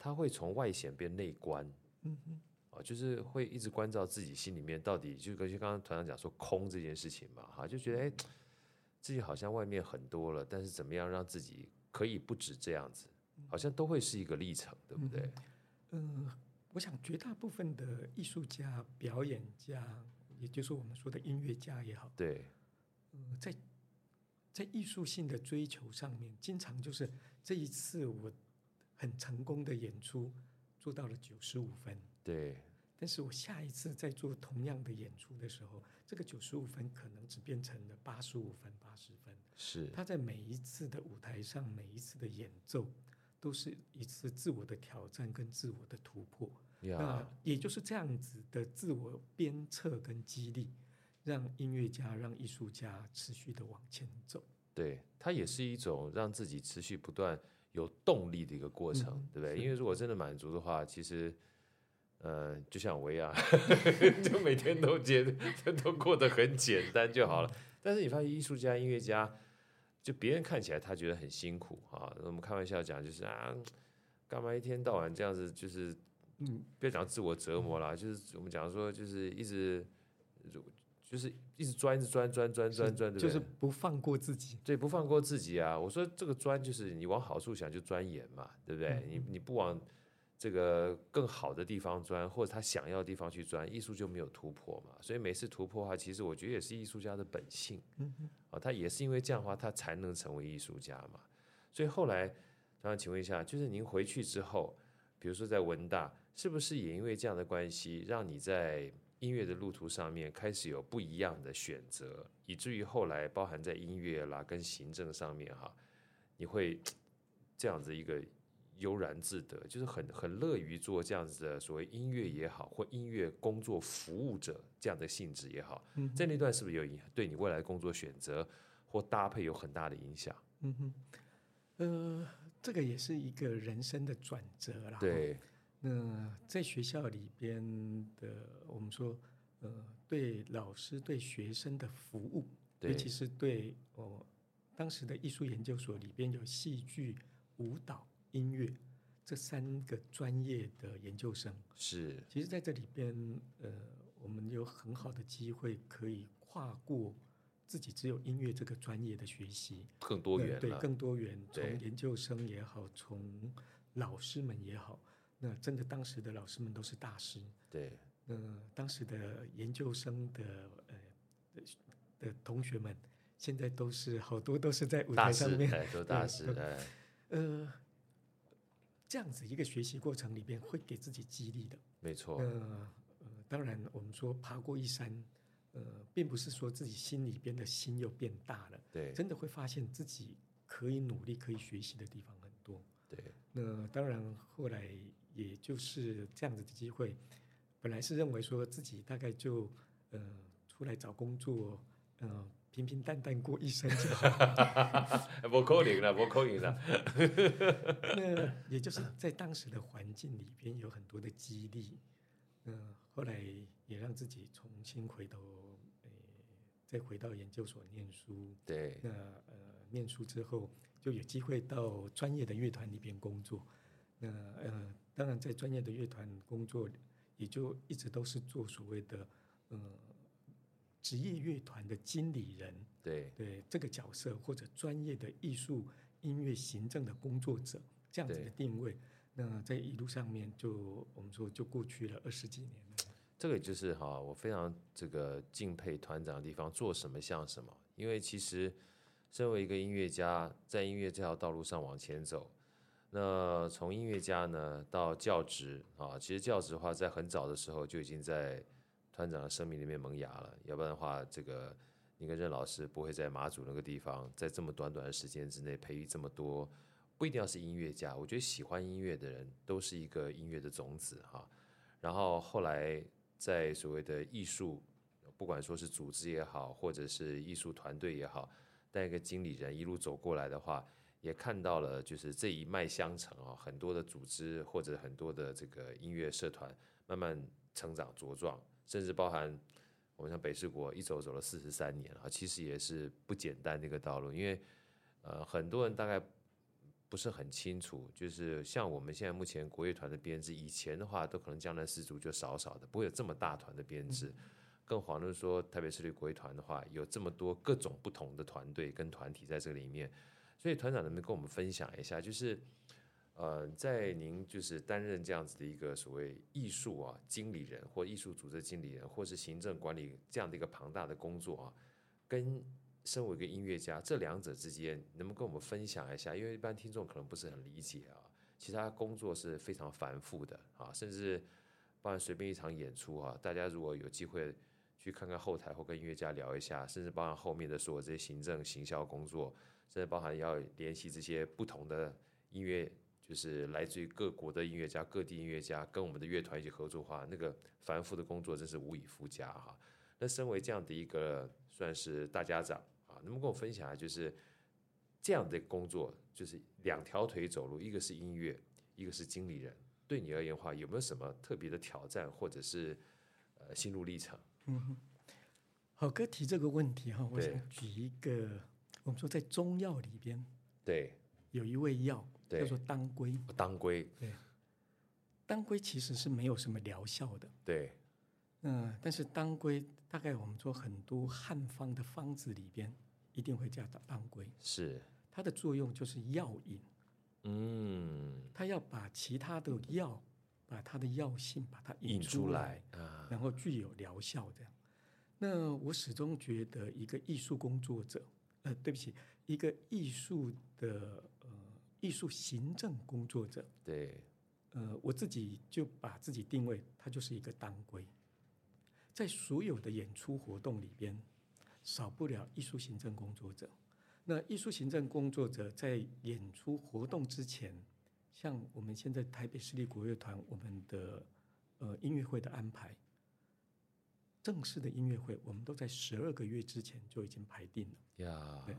他会从外显变内观，嗯嗯，啊，就是会一直关照自己心里面到底，就跟刚刚团长讲说空这件事情嘛，哈，就觉得哎，*tsk* 自己好像外面很多了，但是怎么样让自己可以不止这样子，好像都会是一个历程，对不对？嗯，呃，我想绝大部分的艺术家、表演家，也就是我们说的音乐家也好，对，嗯，在。在艺术性的追求上面，经常就是这一次我很成功的演出做到了九十五分，对。但是我下一次再做同样的演出的时候，这个九十五分可能只变成了八十五分、八十分。是。他在每一次的舞台上，每一次的演奏，都是一次自我的挑战跟自我的突破。那也就是这样子的自我鞭策跟激励。让音乐家、让艺术家持续的往前走，对，它也是一种让自己持续不断有动力的一个过程，嗯、对不对？因为如果真的满足的话，其实，呃，就像我一样，就每天都觉得都过得很简单就好了。但是你发现艺术家、音乐家，就别人看起来他觉得很辛苦啊。我们开玩笑讲，就是啊，干嘛一天到晚这样子，就是嗯，别讲自我折磨啦，就是我们讲说，就是一直。就是一直钻，一直钻，钻，钻，钻，钻，对不对？就是不放过自己。对，不放过自己啊！我说这个钻，就是你往好处想，就钻研嘛，对不对？嗯、你你不往这个更好的地方钻，或者他想要的地方去钻，艺术就没有突破嘛。所以每次突破的话，其实我觉得也是艺术家的本性。嗯嗯。啊，他也是因为这样的话，他才能成为艺术家嘛。所以后来，想请问一下，就是您回去之后，比如说在文大，是不是也因为这样的关系，让你在音乐的路途上面开始有不一样的选择，以至于后来包含在音乐啦跟行政上面哈，你会这样子一个悠然自得，就是很很乐于做这样子的所谓音乐也好，或音乐工作服务者这样的性质也好，嗯，在那段是不是有影响？对你未来工作选择或搭配有很大的影响？嗯哼，呃，这个也是一个人生的转折啦。对。那在学校里边的，我们说，呃，对老师对学生的服务，尤其是对哦，当时的艺术研究所里边有戏剧、舞蹈、音乐这三个专业的研究生。是，其实在这里边，呃，我们有很好的机会可以跨过自己只有音乐这个专业的学习，更多元，对，更多元，从研究生也好，从老师们也好。那真的，当时的老师们都是大师。对。那当时的研究生的呃的，的同学们，现在都是好多都是在舞台上面，大都大师。呃，这样子一个学习过程里边会给自己激励的。没错。呃，呃，当然我们说爬过一山，呃，并不是说自己心里边的心又变大了。对。真的会发现自己可以努力、可以学习的地方很多。对那当然后来也就是这样子的机会，本来是认为说自己大概就呃出来找工作，呃。平平淡淡过一生就好，*laughs* 不可能了，不可能了。那 *laughs* 也就是在当时的环境里边有很多的激励，嗯，后来也让自己重新回头，呃，再回到研究所念书。对。那呃，念书之后就有机会到专业的乐团里边工作。那呃，当然在专业的乐团工作，也就一直都是做所谓的嗯。呃职业乐团的经理人，对对这个角色，或者专业的艺术音乐行政的工作者，这样子的定位，那在一路上面就我们说就过去了二十几年了。这个就是哈，我非常这个敬佩团长的地方，做什么像什么。因为其实身为一个音乐家，在音乐这条道路上往前走，那从音乐家呢到教职啊，其实教职的话，在很早的时候就已经在。团长的生命里面萌芽了，要不然的话，这个你跟任老师不会在马祖那个地方，在这么短短的时间之内培育这么多，不一定要是音乐家，我觉得喜欢音乐的人都是一个音乐的种子哈。然后后来在所谓的艺术，不管说是组织也好，或者是艺术团队也好，带一个经理人一路走过来的话，也看到了就是这一脉相承啊，很多的组织或者很多的这个音乐社团慢慢成长茁壮。甚至包含我们像北市国一走走了四十三年啊，其实也是不简单的一个道路。因为呃，很多人大概不是很清楚，就是像我们现在目前国乐团的编制，以前的话都可能江南四组就少少的，不会有这么大团的编制。更遑论说台北市立国乐团的话，有这么多各种不同的团队跟团体在这里面。所以团长能不能跟我们分享一下，就是？呃，在您就是担任这样子的一个所谓艺术啊经理人，或艺术组织经理人，或是行政管理这样的一个庞大的工作啊，跟身为一个音乐家这两者之间，能不能跟我们分享一下？因为一般听众可能不是很理解啊，其他工作是非常繁复的啊，甚至包含随便一场演出啊，大家如果有机会去看看后台或跟音乐家聊一下，甚至包含后面的所有这些行政行销工作，甚至包含要联系这些不同的音乐。就是来自于各国的音乐家、各地音乐家跟我们的乐团一起合作的话，那个繁复的工作真是无以复加哈。那身为这样的一个算是大家长啊，能不能跟我分享一下，就是这样的工作，就是两条腿走路，一个是音乐，一个是经理人，对你而言的话，有没有什么特别的挑战或者是呃心路历程？嗯，好哥提这个问题哈，我想举一个，我们说在中药里边，对，有一味药。叫做当归，当归，对，当归其实是没有什么疗效的，对，嗯，但是当归大概我们说很多汉方的方子里边一定会加当归，是，它的作用就是药引，嗯，它要把其他的药，把它的药性把它引出来，出来啊，然后具有疗效这样。那我始终觉得一个艺术工作者，呃，对不起，一个艺术的呃。艺术行政工作者，对，呃，我自己就把自己定位，他就是一个当归，在所有的演出活动里边，少不了艺术行政工作者。那艺术行政工作者在演出活动之前，像我们现在台北市立国乐团，我们的呃音乐会的安排，正式的音乐会，我们都在十二个月之前就已经排定了。呀，对，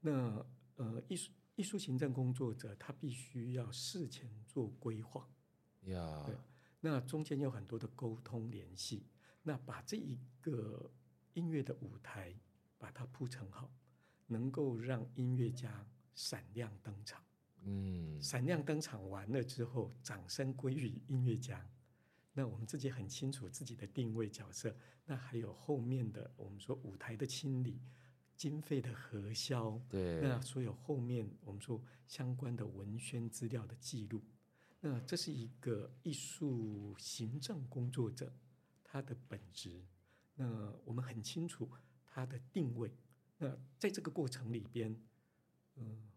那呃艺术。艺术行政工作者，他必须要事前做规划，呀，对，那中间有很多的沟通联系，那把这一个音乐的舞台把它铺成好，能够让音乐家闪亮登场，嗯，闪亮登场完了之后，掌声归于音乐家，那我们自己很清楚自己的定位角色，那还有后面的我们说舞台的清理。经费的核销，对，那所有后面我们说相关的文宣资料的记录，那这是一个艺术行政工作者他的本质。那我们很清楚他的定位。那在这个过程里边，嗯，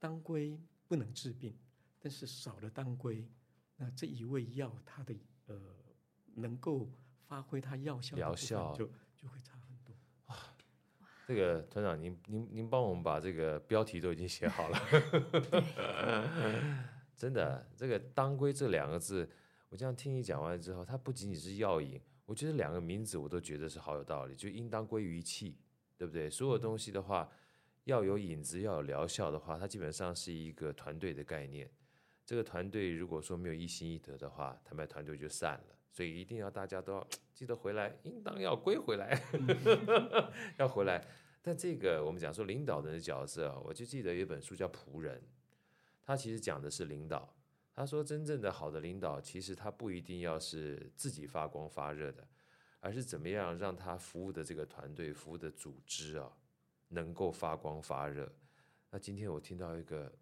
当归不能治病，但是少了当归，那这一味药它的呃能够发挥它药效疗效就就会差很多。这个团长，您您您帮我们把这个标题都已经写好了。*laughs* 真的，这个“当归”这两个字，我这样听你讲完之后，它不仅仅是药引，我觉得两个名字我都觉得是好有道理，就应当归于气，对不对？所有东西的话，要有引子，要有疗效的话，它基本上是一个团队的概念。这个团队如果说没有一心一德的话，他们团队就散了。所以一定要大家都要 *tsk* 记得回来，应当要归回来，*laughs* 要回来。但这个我们讲说领导人的角色，我就记得有一本书叫《仆人》，他其实讲的是领导。他说，真正的好的领导，其实他不一定要是自己发光发热的，而是怎么样让他服务的这个团队、服务的组织啊，能够发光发热。那今天我听到一个。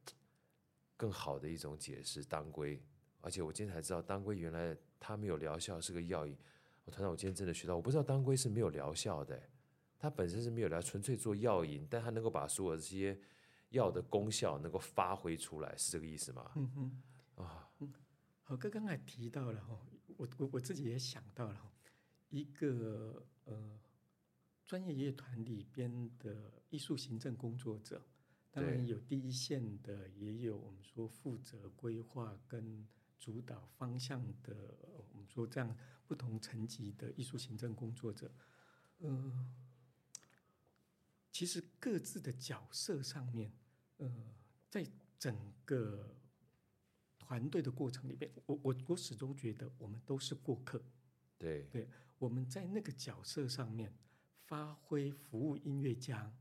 更好的一种解释，当归，而且我今天才知道，当归原来它没有疗效，是个药引。我团长，我今天真的学到，我不知道当归是没有疗效的，它本身是没有疗，纯粹做药引，但它能够把所有这些药的功效能够发挥出来，是这个意思吗？嗯嗯啊，好哥刚才提到了哈，我我我自己也想到了一个呃专业乐团里边的艺术行政工作者。当然有第一线的，也有我们说负责规划跟主导方向的，我们说这样不同层级的艺术行政工作者。嗯，其实各自的角色上面，呃，在整个团队的过程里边，我我我始终觉得我们都是过客。对对，我们在那个角色上面发挥服务音乐家，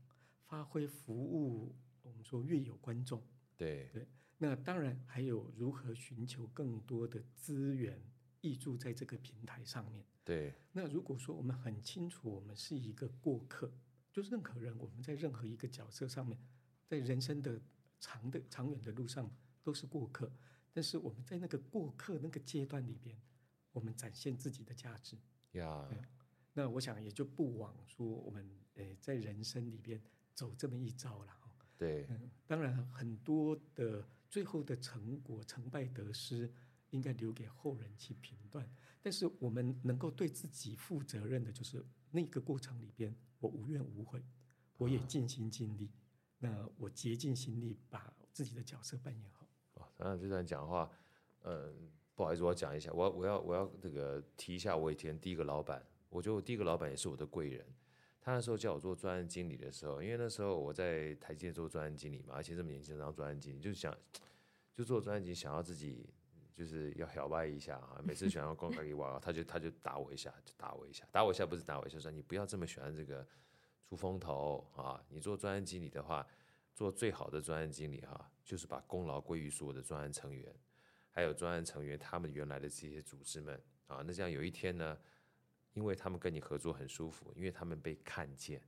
发挥服务。我们说越有观众，对对，那当然还有如何寻求更多的资源挹注在这个平台上面。对，那如果说我们很清楚，我们是一个过客，就是任何人，我们在任何一个角色上面，在人生的长的长远的路上都是过客，但是我们在那个过客那个阶段里边，我们展现自己的价值呀。Yeah. 那我想也就不枉说我们诶在人生里边走这么一遭了。对，嗯，当然很多的最后的成果成败得失，应该留给后人去评断。但是我们能够对自己负责任的，就是那个过程里边，我无怨无悔，我也尽心尽力，那我竭尽心力把自己的角色扮演好。啊，当然这段讲话，呃，不好意思，我要讲一下，我我要我要这个提一下我以前第一个老板，我觉得我第一个老板也是我的贵人。他那时候叫我做专案经理的时候，因为那时候我在台积电做专案经理嘛，而且这么年轻当专案经理，就想就做专案经理，想要自己就是要表白一下啊。每次想要公开给我，他就他就打我一下，就打我一下，打我一下不是打我一下，说你不要这么喜欢这个出风头啊。你做专案经理的话，做最好的专案经理哈，就是把功劳归于所有的专案成员，还有专案成员他们原来的这些组织们啊。那这样有一天呢，因为他们跟你合作很舒服，因为他们被看见，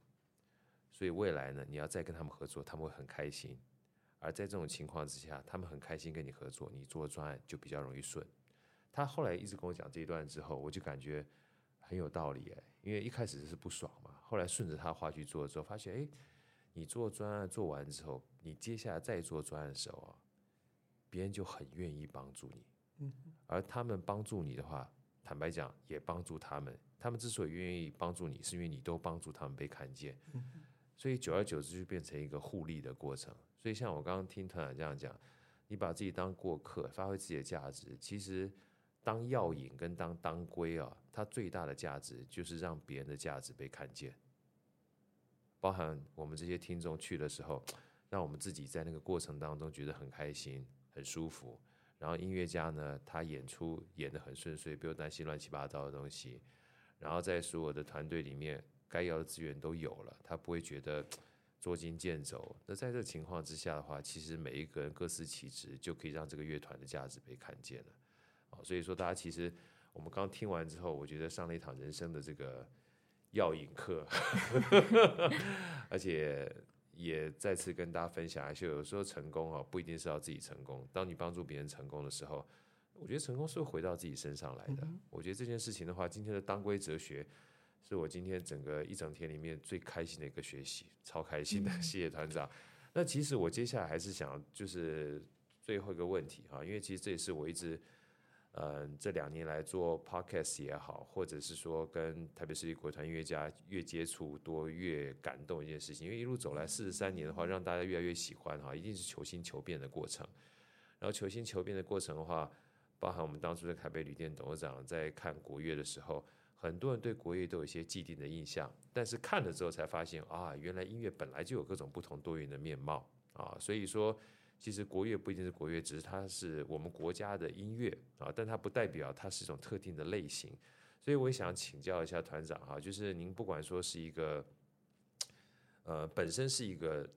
所以未来呢，你要再跟他们合作，他们会很开心。而在这种情况之下，他们很开心跟你合作，你做专案就比较容易顺。他后来一直跟我讲这一段之后，我就感觉很有道理哎，因为一开始是不爽嘛，后来顺着他话去做之后，发现哎，你做专案做完之后，你接下来再做专案的时候啊，别人就很愿意帮助你。嗯，而他们帮助你的话，坦白讲也帮助他们。他们之所以愿意帮助你，是因为你都帮助他们被看见，所以久而久之就变成一个互利的过程。所以像我刚刚听团长这样讲，你把自己当过客，发挥自己的价值，其实当药引跟当当归啊，它最大的价值就是让别人的价值被看见。包含我们这些听众去的时候，让我们自己在那个过程当中觉得很开心、很舒服。然后音乐家呢，他演出演得很顺遂，不用担心乱七八糟的东西。然后在所有的团队里面，该要的资源都有了，他不会觉得捉襟见肘。那在这情况之下的话，其实每一个人各司其职，就可以让这个乐团的价值被看见了。啊，所以说大家其实我们刚听完之后，我觉得上了一堂人生的这个药引课，*laughs* 而且也再次跟大家分享一下，有时候成功啊不一定是要自己成功，当你帮助别人成功的时候。我觉得成功是会回到自己身上来的。我觉得这件事情的话，今天的当归哲学，是我今天整个一整天里面最开心的一个学习，超开心的。*laughs* 谢谢团长。那其实我接下来还是想，就是最后一个问题哈，因为其实这也是我一直，嗯，这两年来做 podcast 也好，或者是说跟台北市立国乐团音乐家越接触多越感动一件事情。因为一路走来四十三年的话，让大家越来越喜欢哈，一定是求新求变的过程。然后求新求变的过程的话，包含我们当初的凯北旅店董事长在看国乐的时候，很多人对国乐都有一些既定的印象，但是看了之后才发现啊，原来音乐本来就有各种不同多元的面貌啊，所以说。其实国乐不一定是国乐，只是它是我们国家的音乐啊，但它不代表它是一种特定的类型。所以我也想请教一下团长哈，就是您不管说是一个，呃，本身是一个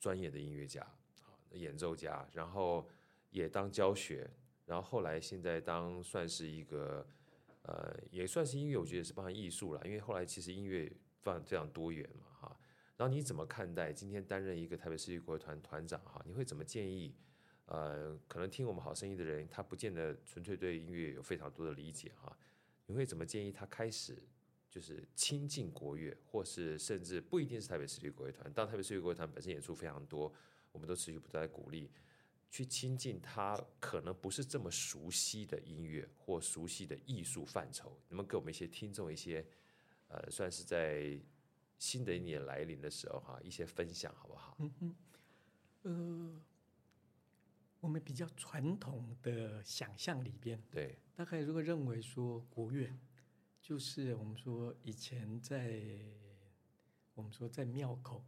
专业的音乐家啊，演奏家，然后也当教学，然后后来现在当算是一个，呃，也算是音乐，我觉得是包含艺术了，因为后来其实音乐非常多元嘛哈。然后你怎么看待今天担任一个台北市立国乐团团长哈？你会怎么建议？呃，可能听我们好声音的人，他不见得纯粹对音乐有非常多的理解哈。你会怎么建议他开始就是亲近国乐，或是甚至不一定是台北市立国乐团，当台北市立国乐团本身演出非常多，我们都持续不断在鼓励去亲近他可能不是这么熟悉的音乐或熟悉的艺术范畴。能不能给我们一些听众一些呃，算是在。新的一年来临的时候，哈，一些分享好不好？嗯嗯，呃，我们比较传统的想象里边，对，大概如果认为说国乐，就是我们说以前在我们说在庙口、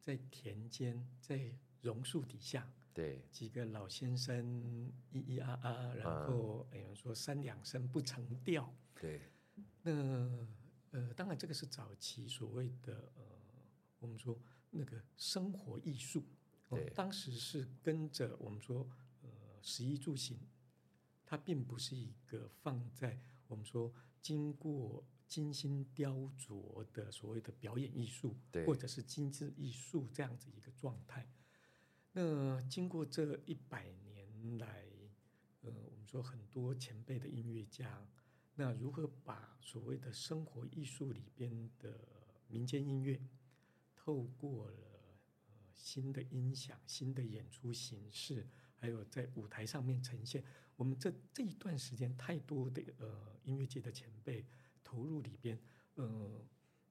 在田间、在榕树底下，对，几个老先生咿咿啊啊，然后有人、嗯、说三两声不成调，对，那。呃，当然，这个是早期所谓的呃，我们说那个生活艺术，哦，当时是跟着我们说呃，食衣住行，它并不是一个放在我们说经过精心雕琢的所谓的表演艺术，对，或者是精致艺术这样子一个状态。那经过这一百年来，呃，我们说很多前辈的音乐家。那如何把所谓的生活艺术里边的民间音乐，透过了呃新的音响、新的演出形式，还有在舞台上面呈现，我们这这一段时间太多的呃音乐界的前辈投入里边，呃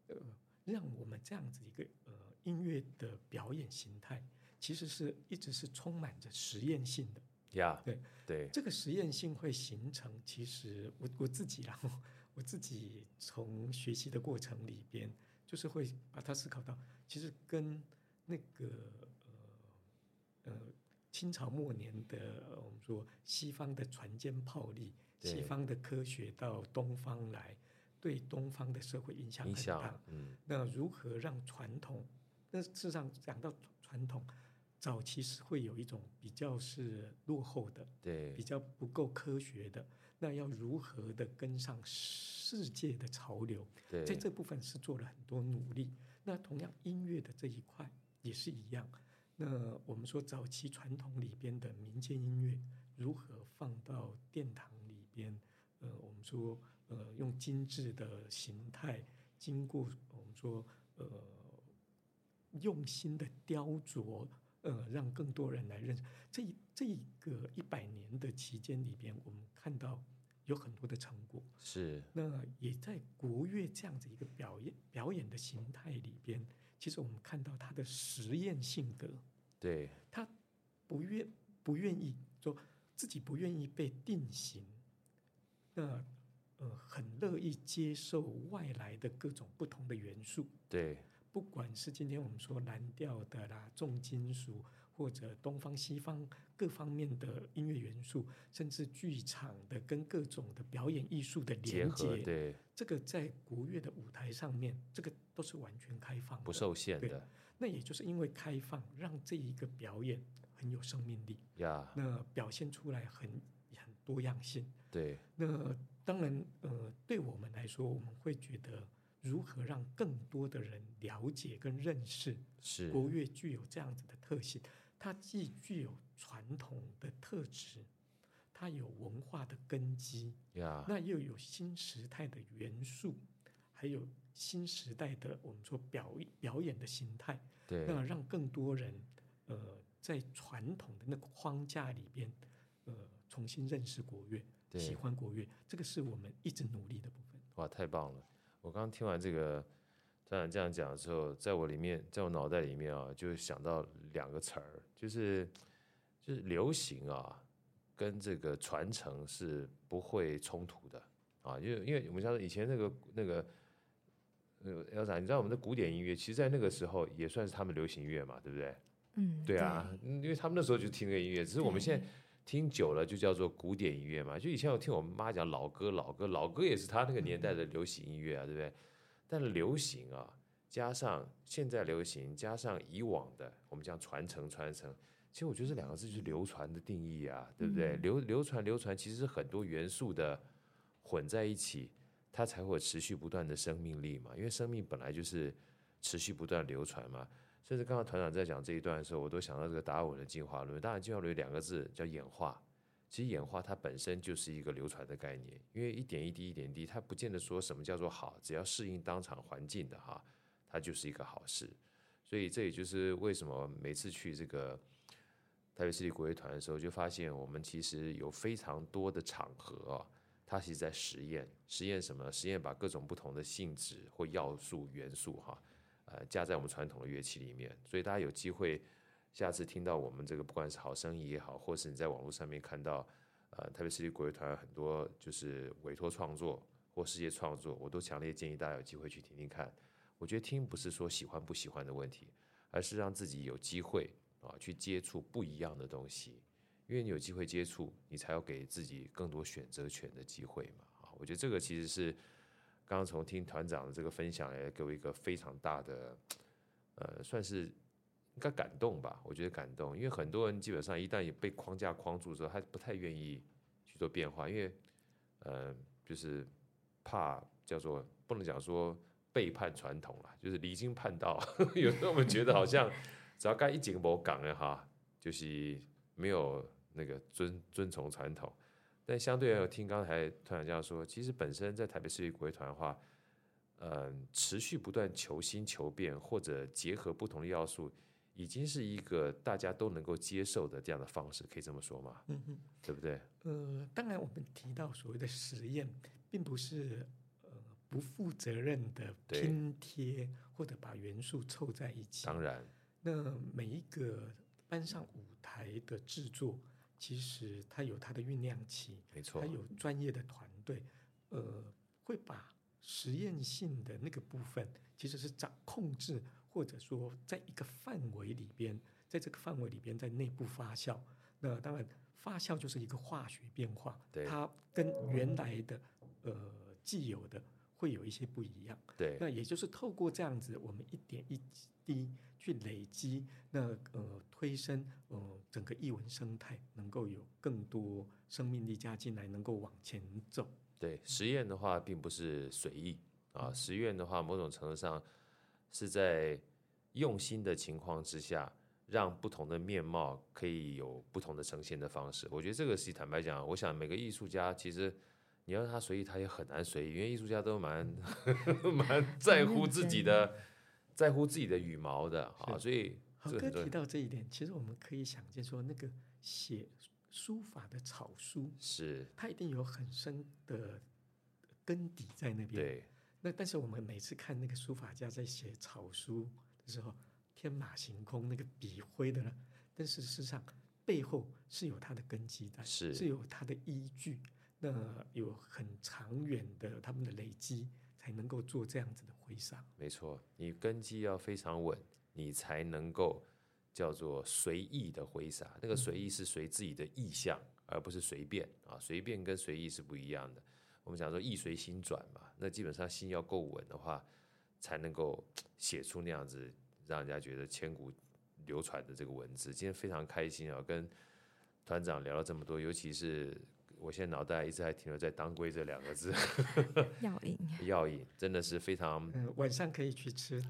呃，让我们这样子一个呃音乐的表演形态，其实是一直是充满着实验性的。呀 Yeah, 对对，这个实验性会形成。其实我我自己，然后我自己从学习的过程里边，就是会把它思考到，其实跟那个呃呃清朝末年的我们说西方的船坚炮利，西方的科学到东方来，对东方的社会影响很大。嗯，那如何让传统？那事实上讲到传统。早期是会有一种比较是落后的，对，比较不够科学的，那要如何的跟上世界的潮流？对，在这部分是做了很多努力。那同样音乐的这一块也是一样。那我们说早期传统里边的民间音乐如何放到殿堂里边？呃，我们说呃用精致的形态，经过我们说呃用心的雕琢。呃，让更多人来认识这一这一个一百年的期间里边，我们看到有很多的成果。是。那也在国乐这样子一个表演表演的形态里边，其实我们看到他的实验性格。对。他不愿不愿意说自己不愿意被定型，那呃很乐意接受外来的各种不同的元素。对。不管是今天我们说蓝调的啦、重金属，或者东方西方各方面的音乐元素，甚至剧场的跟各种的表演艺术的连接，对，这个在国乐的舞台上面，这个都是完全开放的，不受限的。那也就是因为开放，让这一个表演很有生命力呀，那表现出来很很多样性。对，那当然，呃，对我们来说，我们会觉得。如何让更多的人了解跟认识？是国乐具有这样子的特性，它既具有传统的特质，它有文化的根基.那又有新时代的元素，还有新时代的我们说表表演的形态，对，那让更多人呃在传统的那个框架里边呃重新认识国乐，对喜欢国乐，这个是我们一直努力的部分。哇，太棒了！我刚刚听完这个团长这样讲的时候，在我里面，在我脑袋里面啊，就想到两个词儿，就是就是流行啊，跟这个传承是不会冲突的啊，因为因为我们像以前那个那个呃，要啥你知道我们的古典音乐，其实，在那个时候也算是他们流行乐嘛，对不对？嗯，对啊，因为他们那时候就听那个音乐，只是我们现在听久了就叫做古典音乐嘛。就以前我听我妈讲老歌，老歌，老歌也是她那个年代的流行音乐啊，对不对？但是流行啊，加上现在流行，加上以往的，我们讲传承传承，其实我觉得这两个字就是流传的定义啊，对不对？流流传流传，其实是很多元素的混在一起。它才会持续不断的生命力嘛，因为生命本来就是持续不断流传嘛。甚至刚刚团长在讲这一段的时候，我都想到这个达尔文的进化论。当然，进化论两个字叫演化，其实演化它本身就是一个流传的概念，因为一点一滴一点一滴，它不见得说什么叫做好，只要适应当场环境的哈，它就是一个好事。所以这也就是为什么每次去这个台北市立国乐团的时候，就发现我们其实有非常多的场合。它其实在实验，实验什么？实验把各种不同的性质或要素、元素，哈，呃，加在我们传统的乐器里面。所以大家有机会，下次听到我们这个，不管是好声音也好，或是你在网络上面看到，呃，特别是国乐团很多就是委托创作或世界创作，我都强烈建议大家有机会去听听看。我觉得听不是说喜欢不喜欢的问题，而是让自己有机会啊去接触不一样的东西。因为你有机会接触，你才有给自己更多选择权的机会嘛。啊，我觉得这个其实是刚刚从听团长的这个分享也给我一个非常大的，呃，算是应该感动吧。我觉得感动，因为很多人基本上一旦被框架框住之后，他不太愿意去做变化，因为呃，就是怕叫做不能讲说背叛传统了，就是离经叛道。*laughs* 有时候我们觉得好像只要干一景某港的哈，就是没有。那个遵遵从传统，但相对来听刚才团长这样说，其实本身在台北市立国乐团的话，嗯，持续不断求新求变，或者结合不同的要素，已经是一个大家都能够接受的这样的方式，可以这么说吗？嗯哼，对不对？呃，当然，我们提到所谓的实验，并不是呃不负责任的拼贴或者把元素凑在一起。当然，那每一个搬上舞台的制作。其实它有它的酝酿期，没错，它有专业的团队，呃，会把实验性的那个部分，其实是掌控制，或者说在一个范围里边，在这个范围里边，在内部发酵。那当然，发酵就是一个化学变化，对，它跟原来的呃既有的会有一些不一样。对，那也就是透过这样子，我们一点一滴。去累积，那呃推升呃整个艺文生态，能够有更多生命力加进来，能够往前走。对，实验的话并不是随意啊，实验的话某种程度上是在用心的情况之下，让不同的面貌可以有不同的呈现的方式。我觉得这个是坦白讲，我想每个艺术家其实你要让他随意，他也很难随意，因为艺术家都蛮 *laughs* 蛮在乎自己的。在乎自己的羽毛的啊，所以郝哥提到这一点，其实我们可以想见说，那个写书法的草书是，它一定有很深的根底在那边。对，那但是我们每次看那个书法家在写草书的时候，天马行空，那个笔挥的呢，但事实上背后是有它的根基的，是是有它的依据，那有很长远的他们的累积。才能够做这样子的挥洒。没错，你根基要非常稳，你才能够叫做随意的挥洒。那个随意是随自己的意向，嗯、而不是随便啊。随便跟随意是不一样的。我们讲说意随心转嘛，那基本上心要够稳的话，才能够写出那样子让人家觉得千古流传的这个文字。今天非常开心啊，跟团长聊了这么多，尤其是。我现在脑袋一直还停留在“当归”这两个字 *laughs* *laughs* 药引，药引真的是非常。嗯，晚上可以去吃。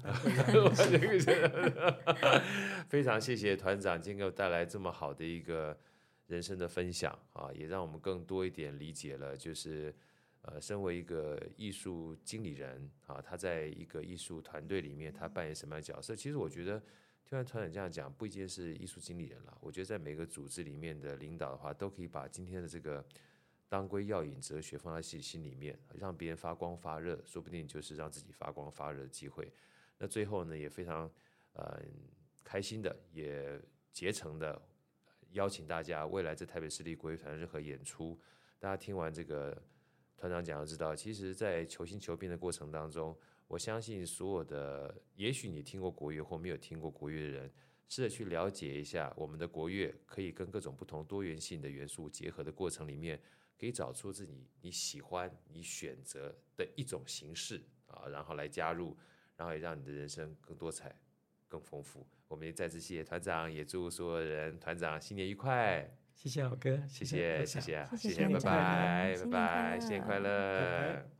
*laughs* 非常谢谢团长今天给我带来这么好的一个人生的分享啊，也让我们更多一点理解了，就是呃，身为一个艺术经理人啊，他在一个艺术团队里面，他扮演什么样的角色？其实我觉得。听完团长这样讲，不一定是艺术经理人了。我觉得在每个组织里面的领导的话，都可以把今天的这个当归药引哲学放在心心里面，让别人发光发热，说不定就是让自己发光发热的机会。那最后呢，也非常呃开心的，也竭诚的，邀请大家，未来在台北市立国乐团任何演出，大家听完这个团长讲，就知道，其实，在求新求变的过程当中，我相信所有的，也许你听过国乐或没有听过国乐的人，试着去了解一下我们的国乐，可以跟各种不同多元性的元素结合的过程里面，可以找出自己你喜欢、你选择的一种形式啊，然后来加入，然后也让你的人生更多彩。更丰富，我们也再次谢谢团长，也祝所有人团长新年愉快。谢谢老哥，谢谢谢谢谢谢，谢谢拜拜拜拜，新年快乐。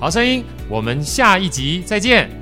好声音，我们下一集再见。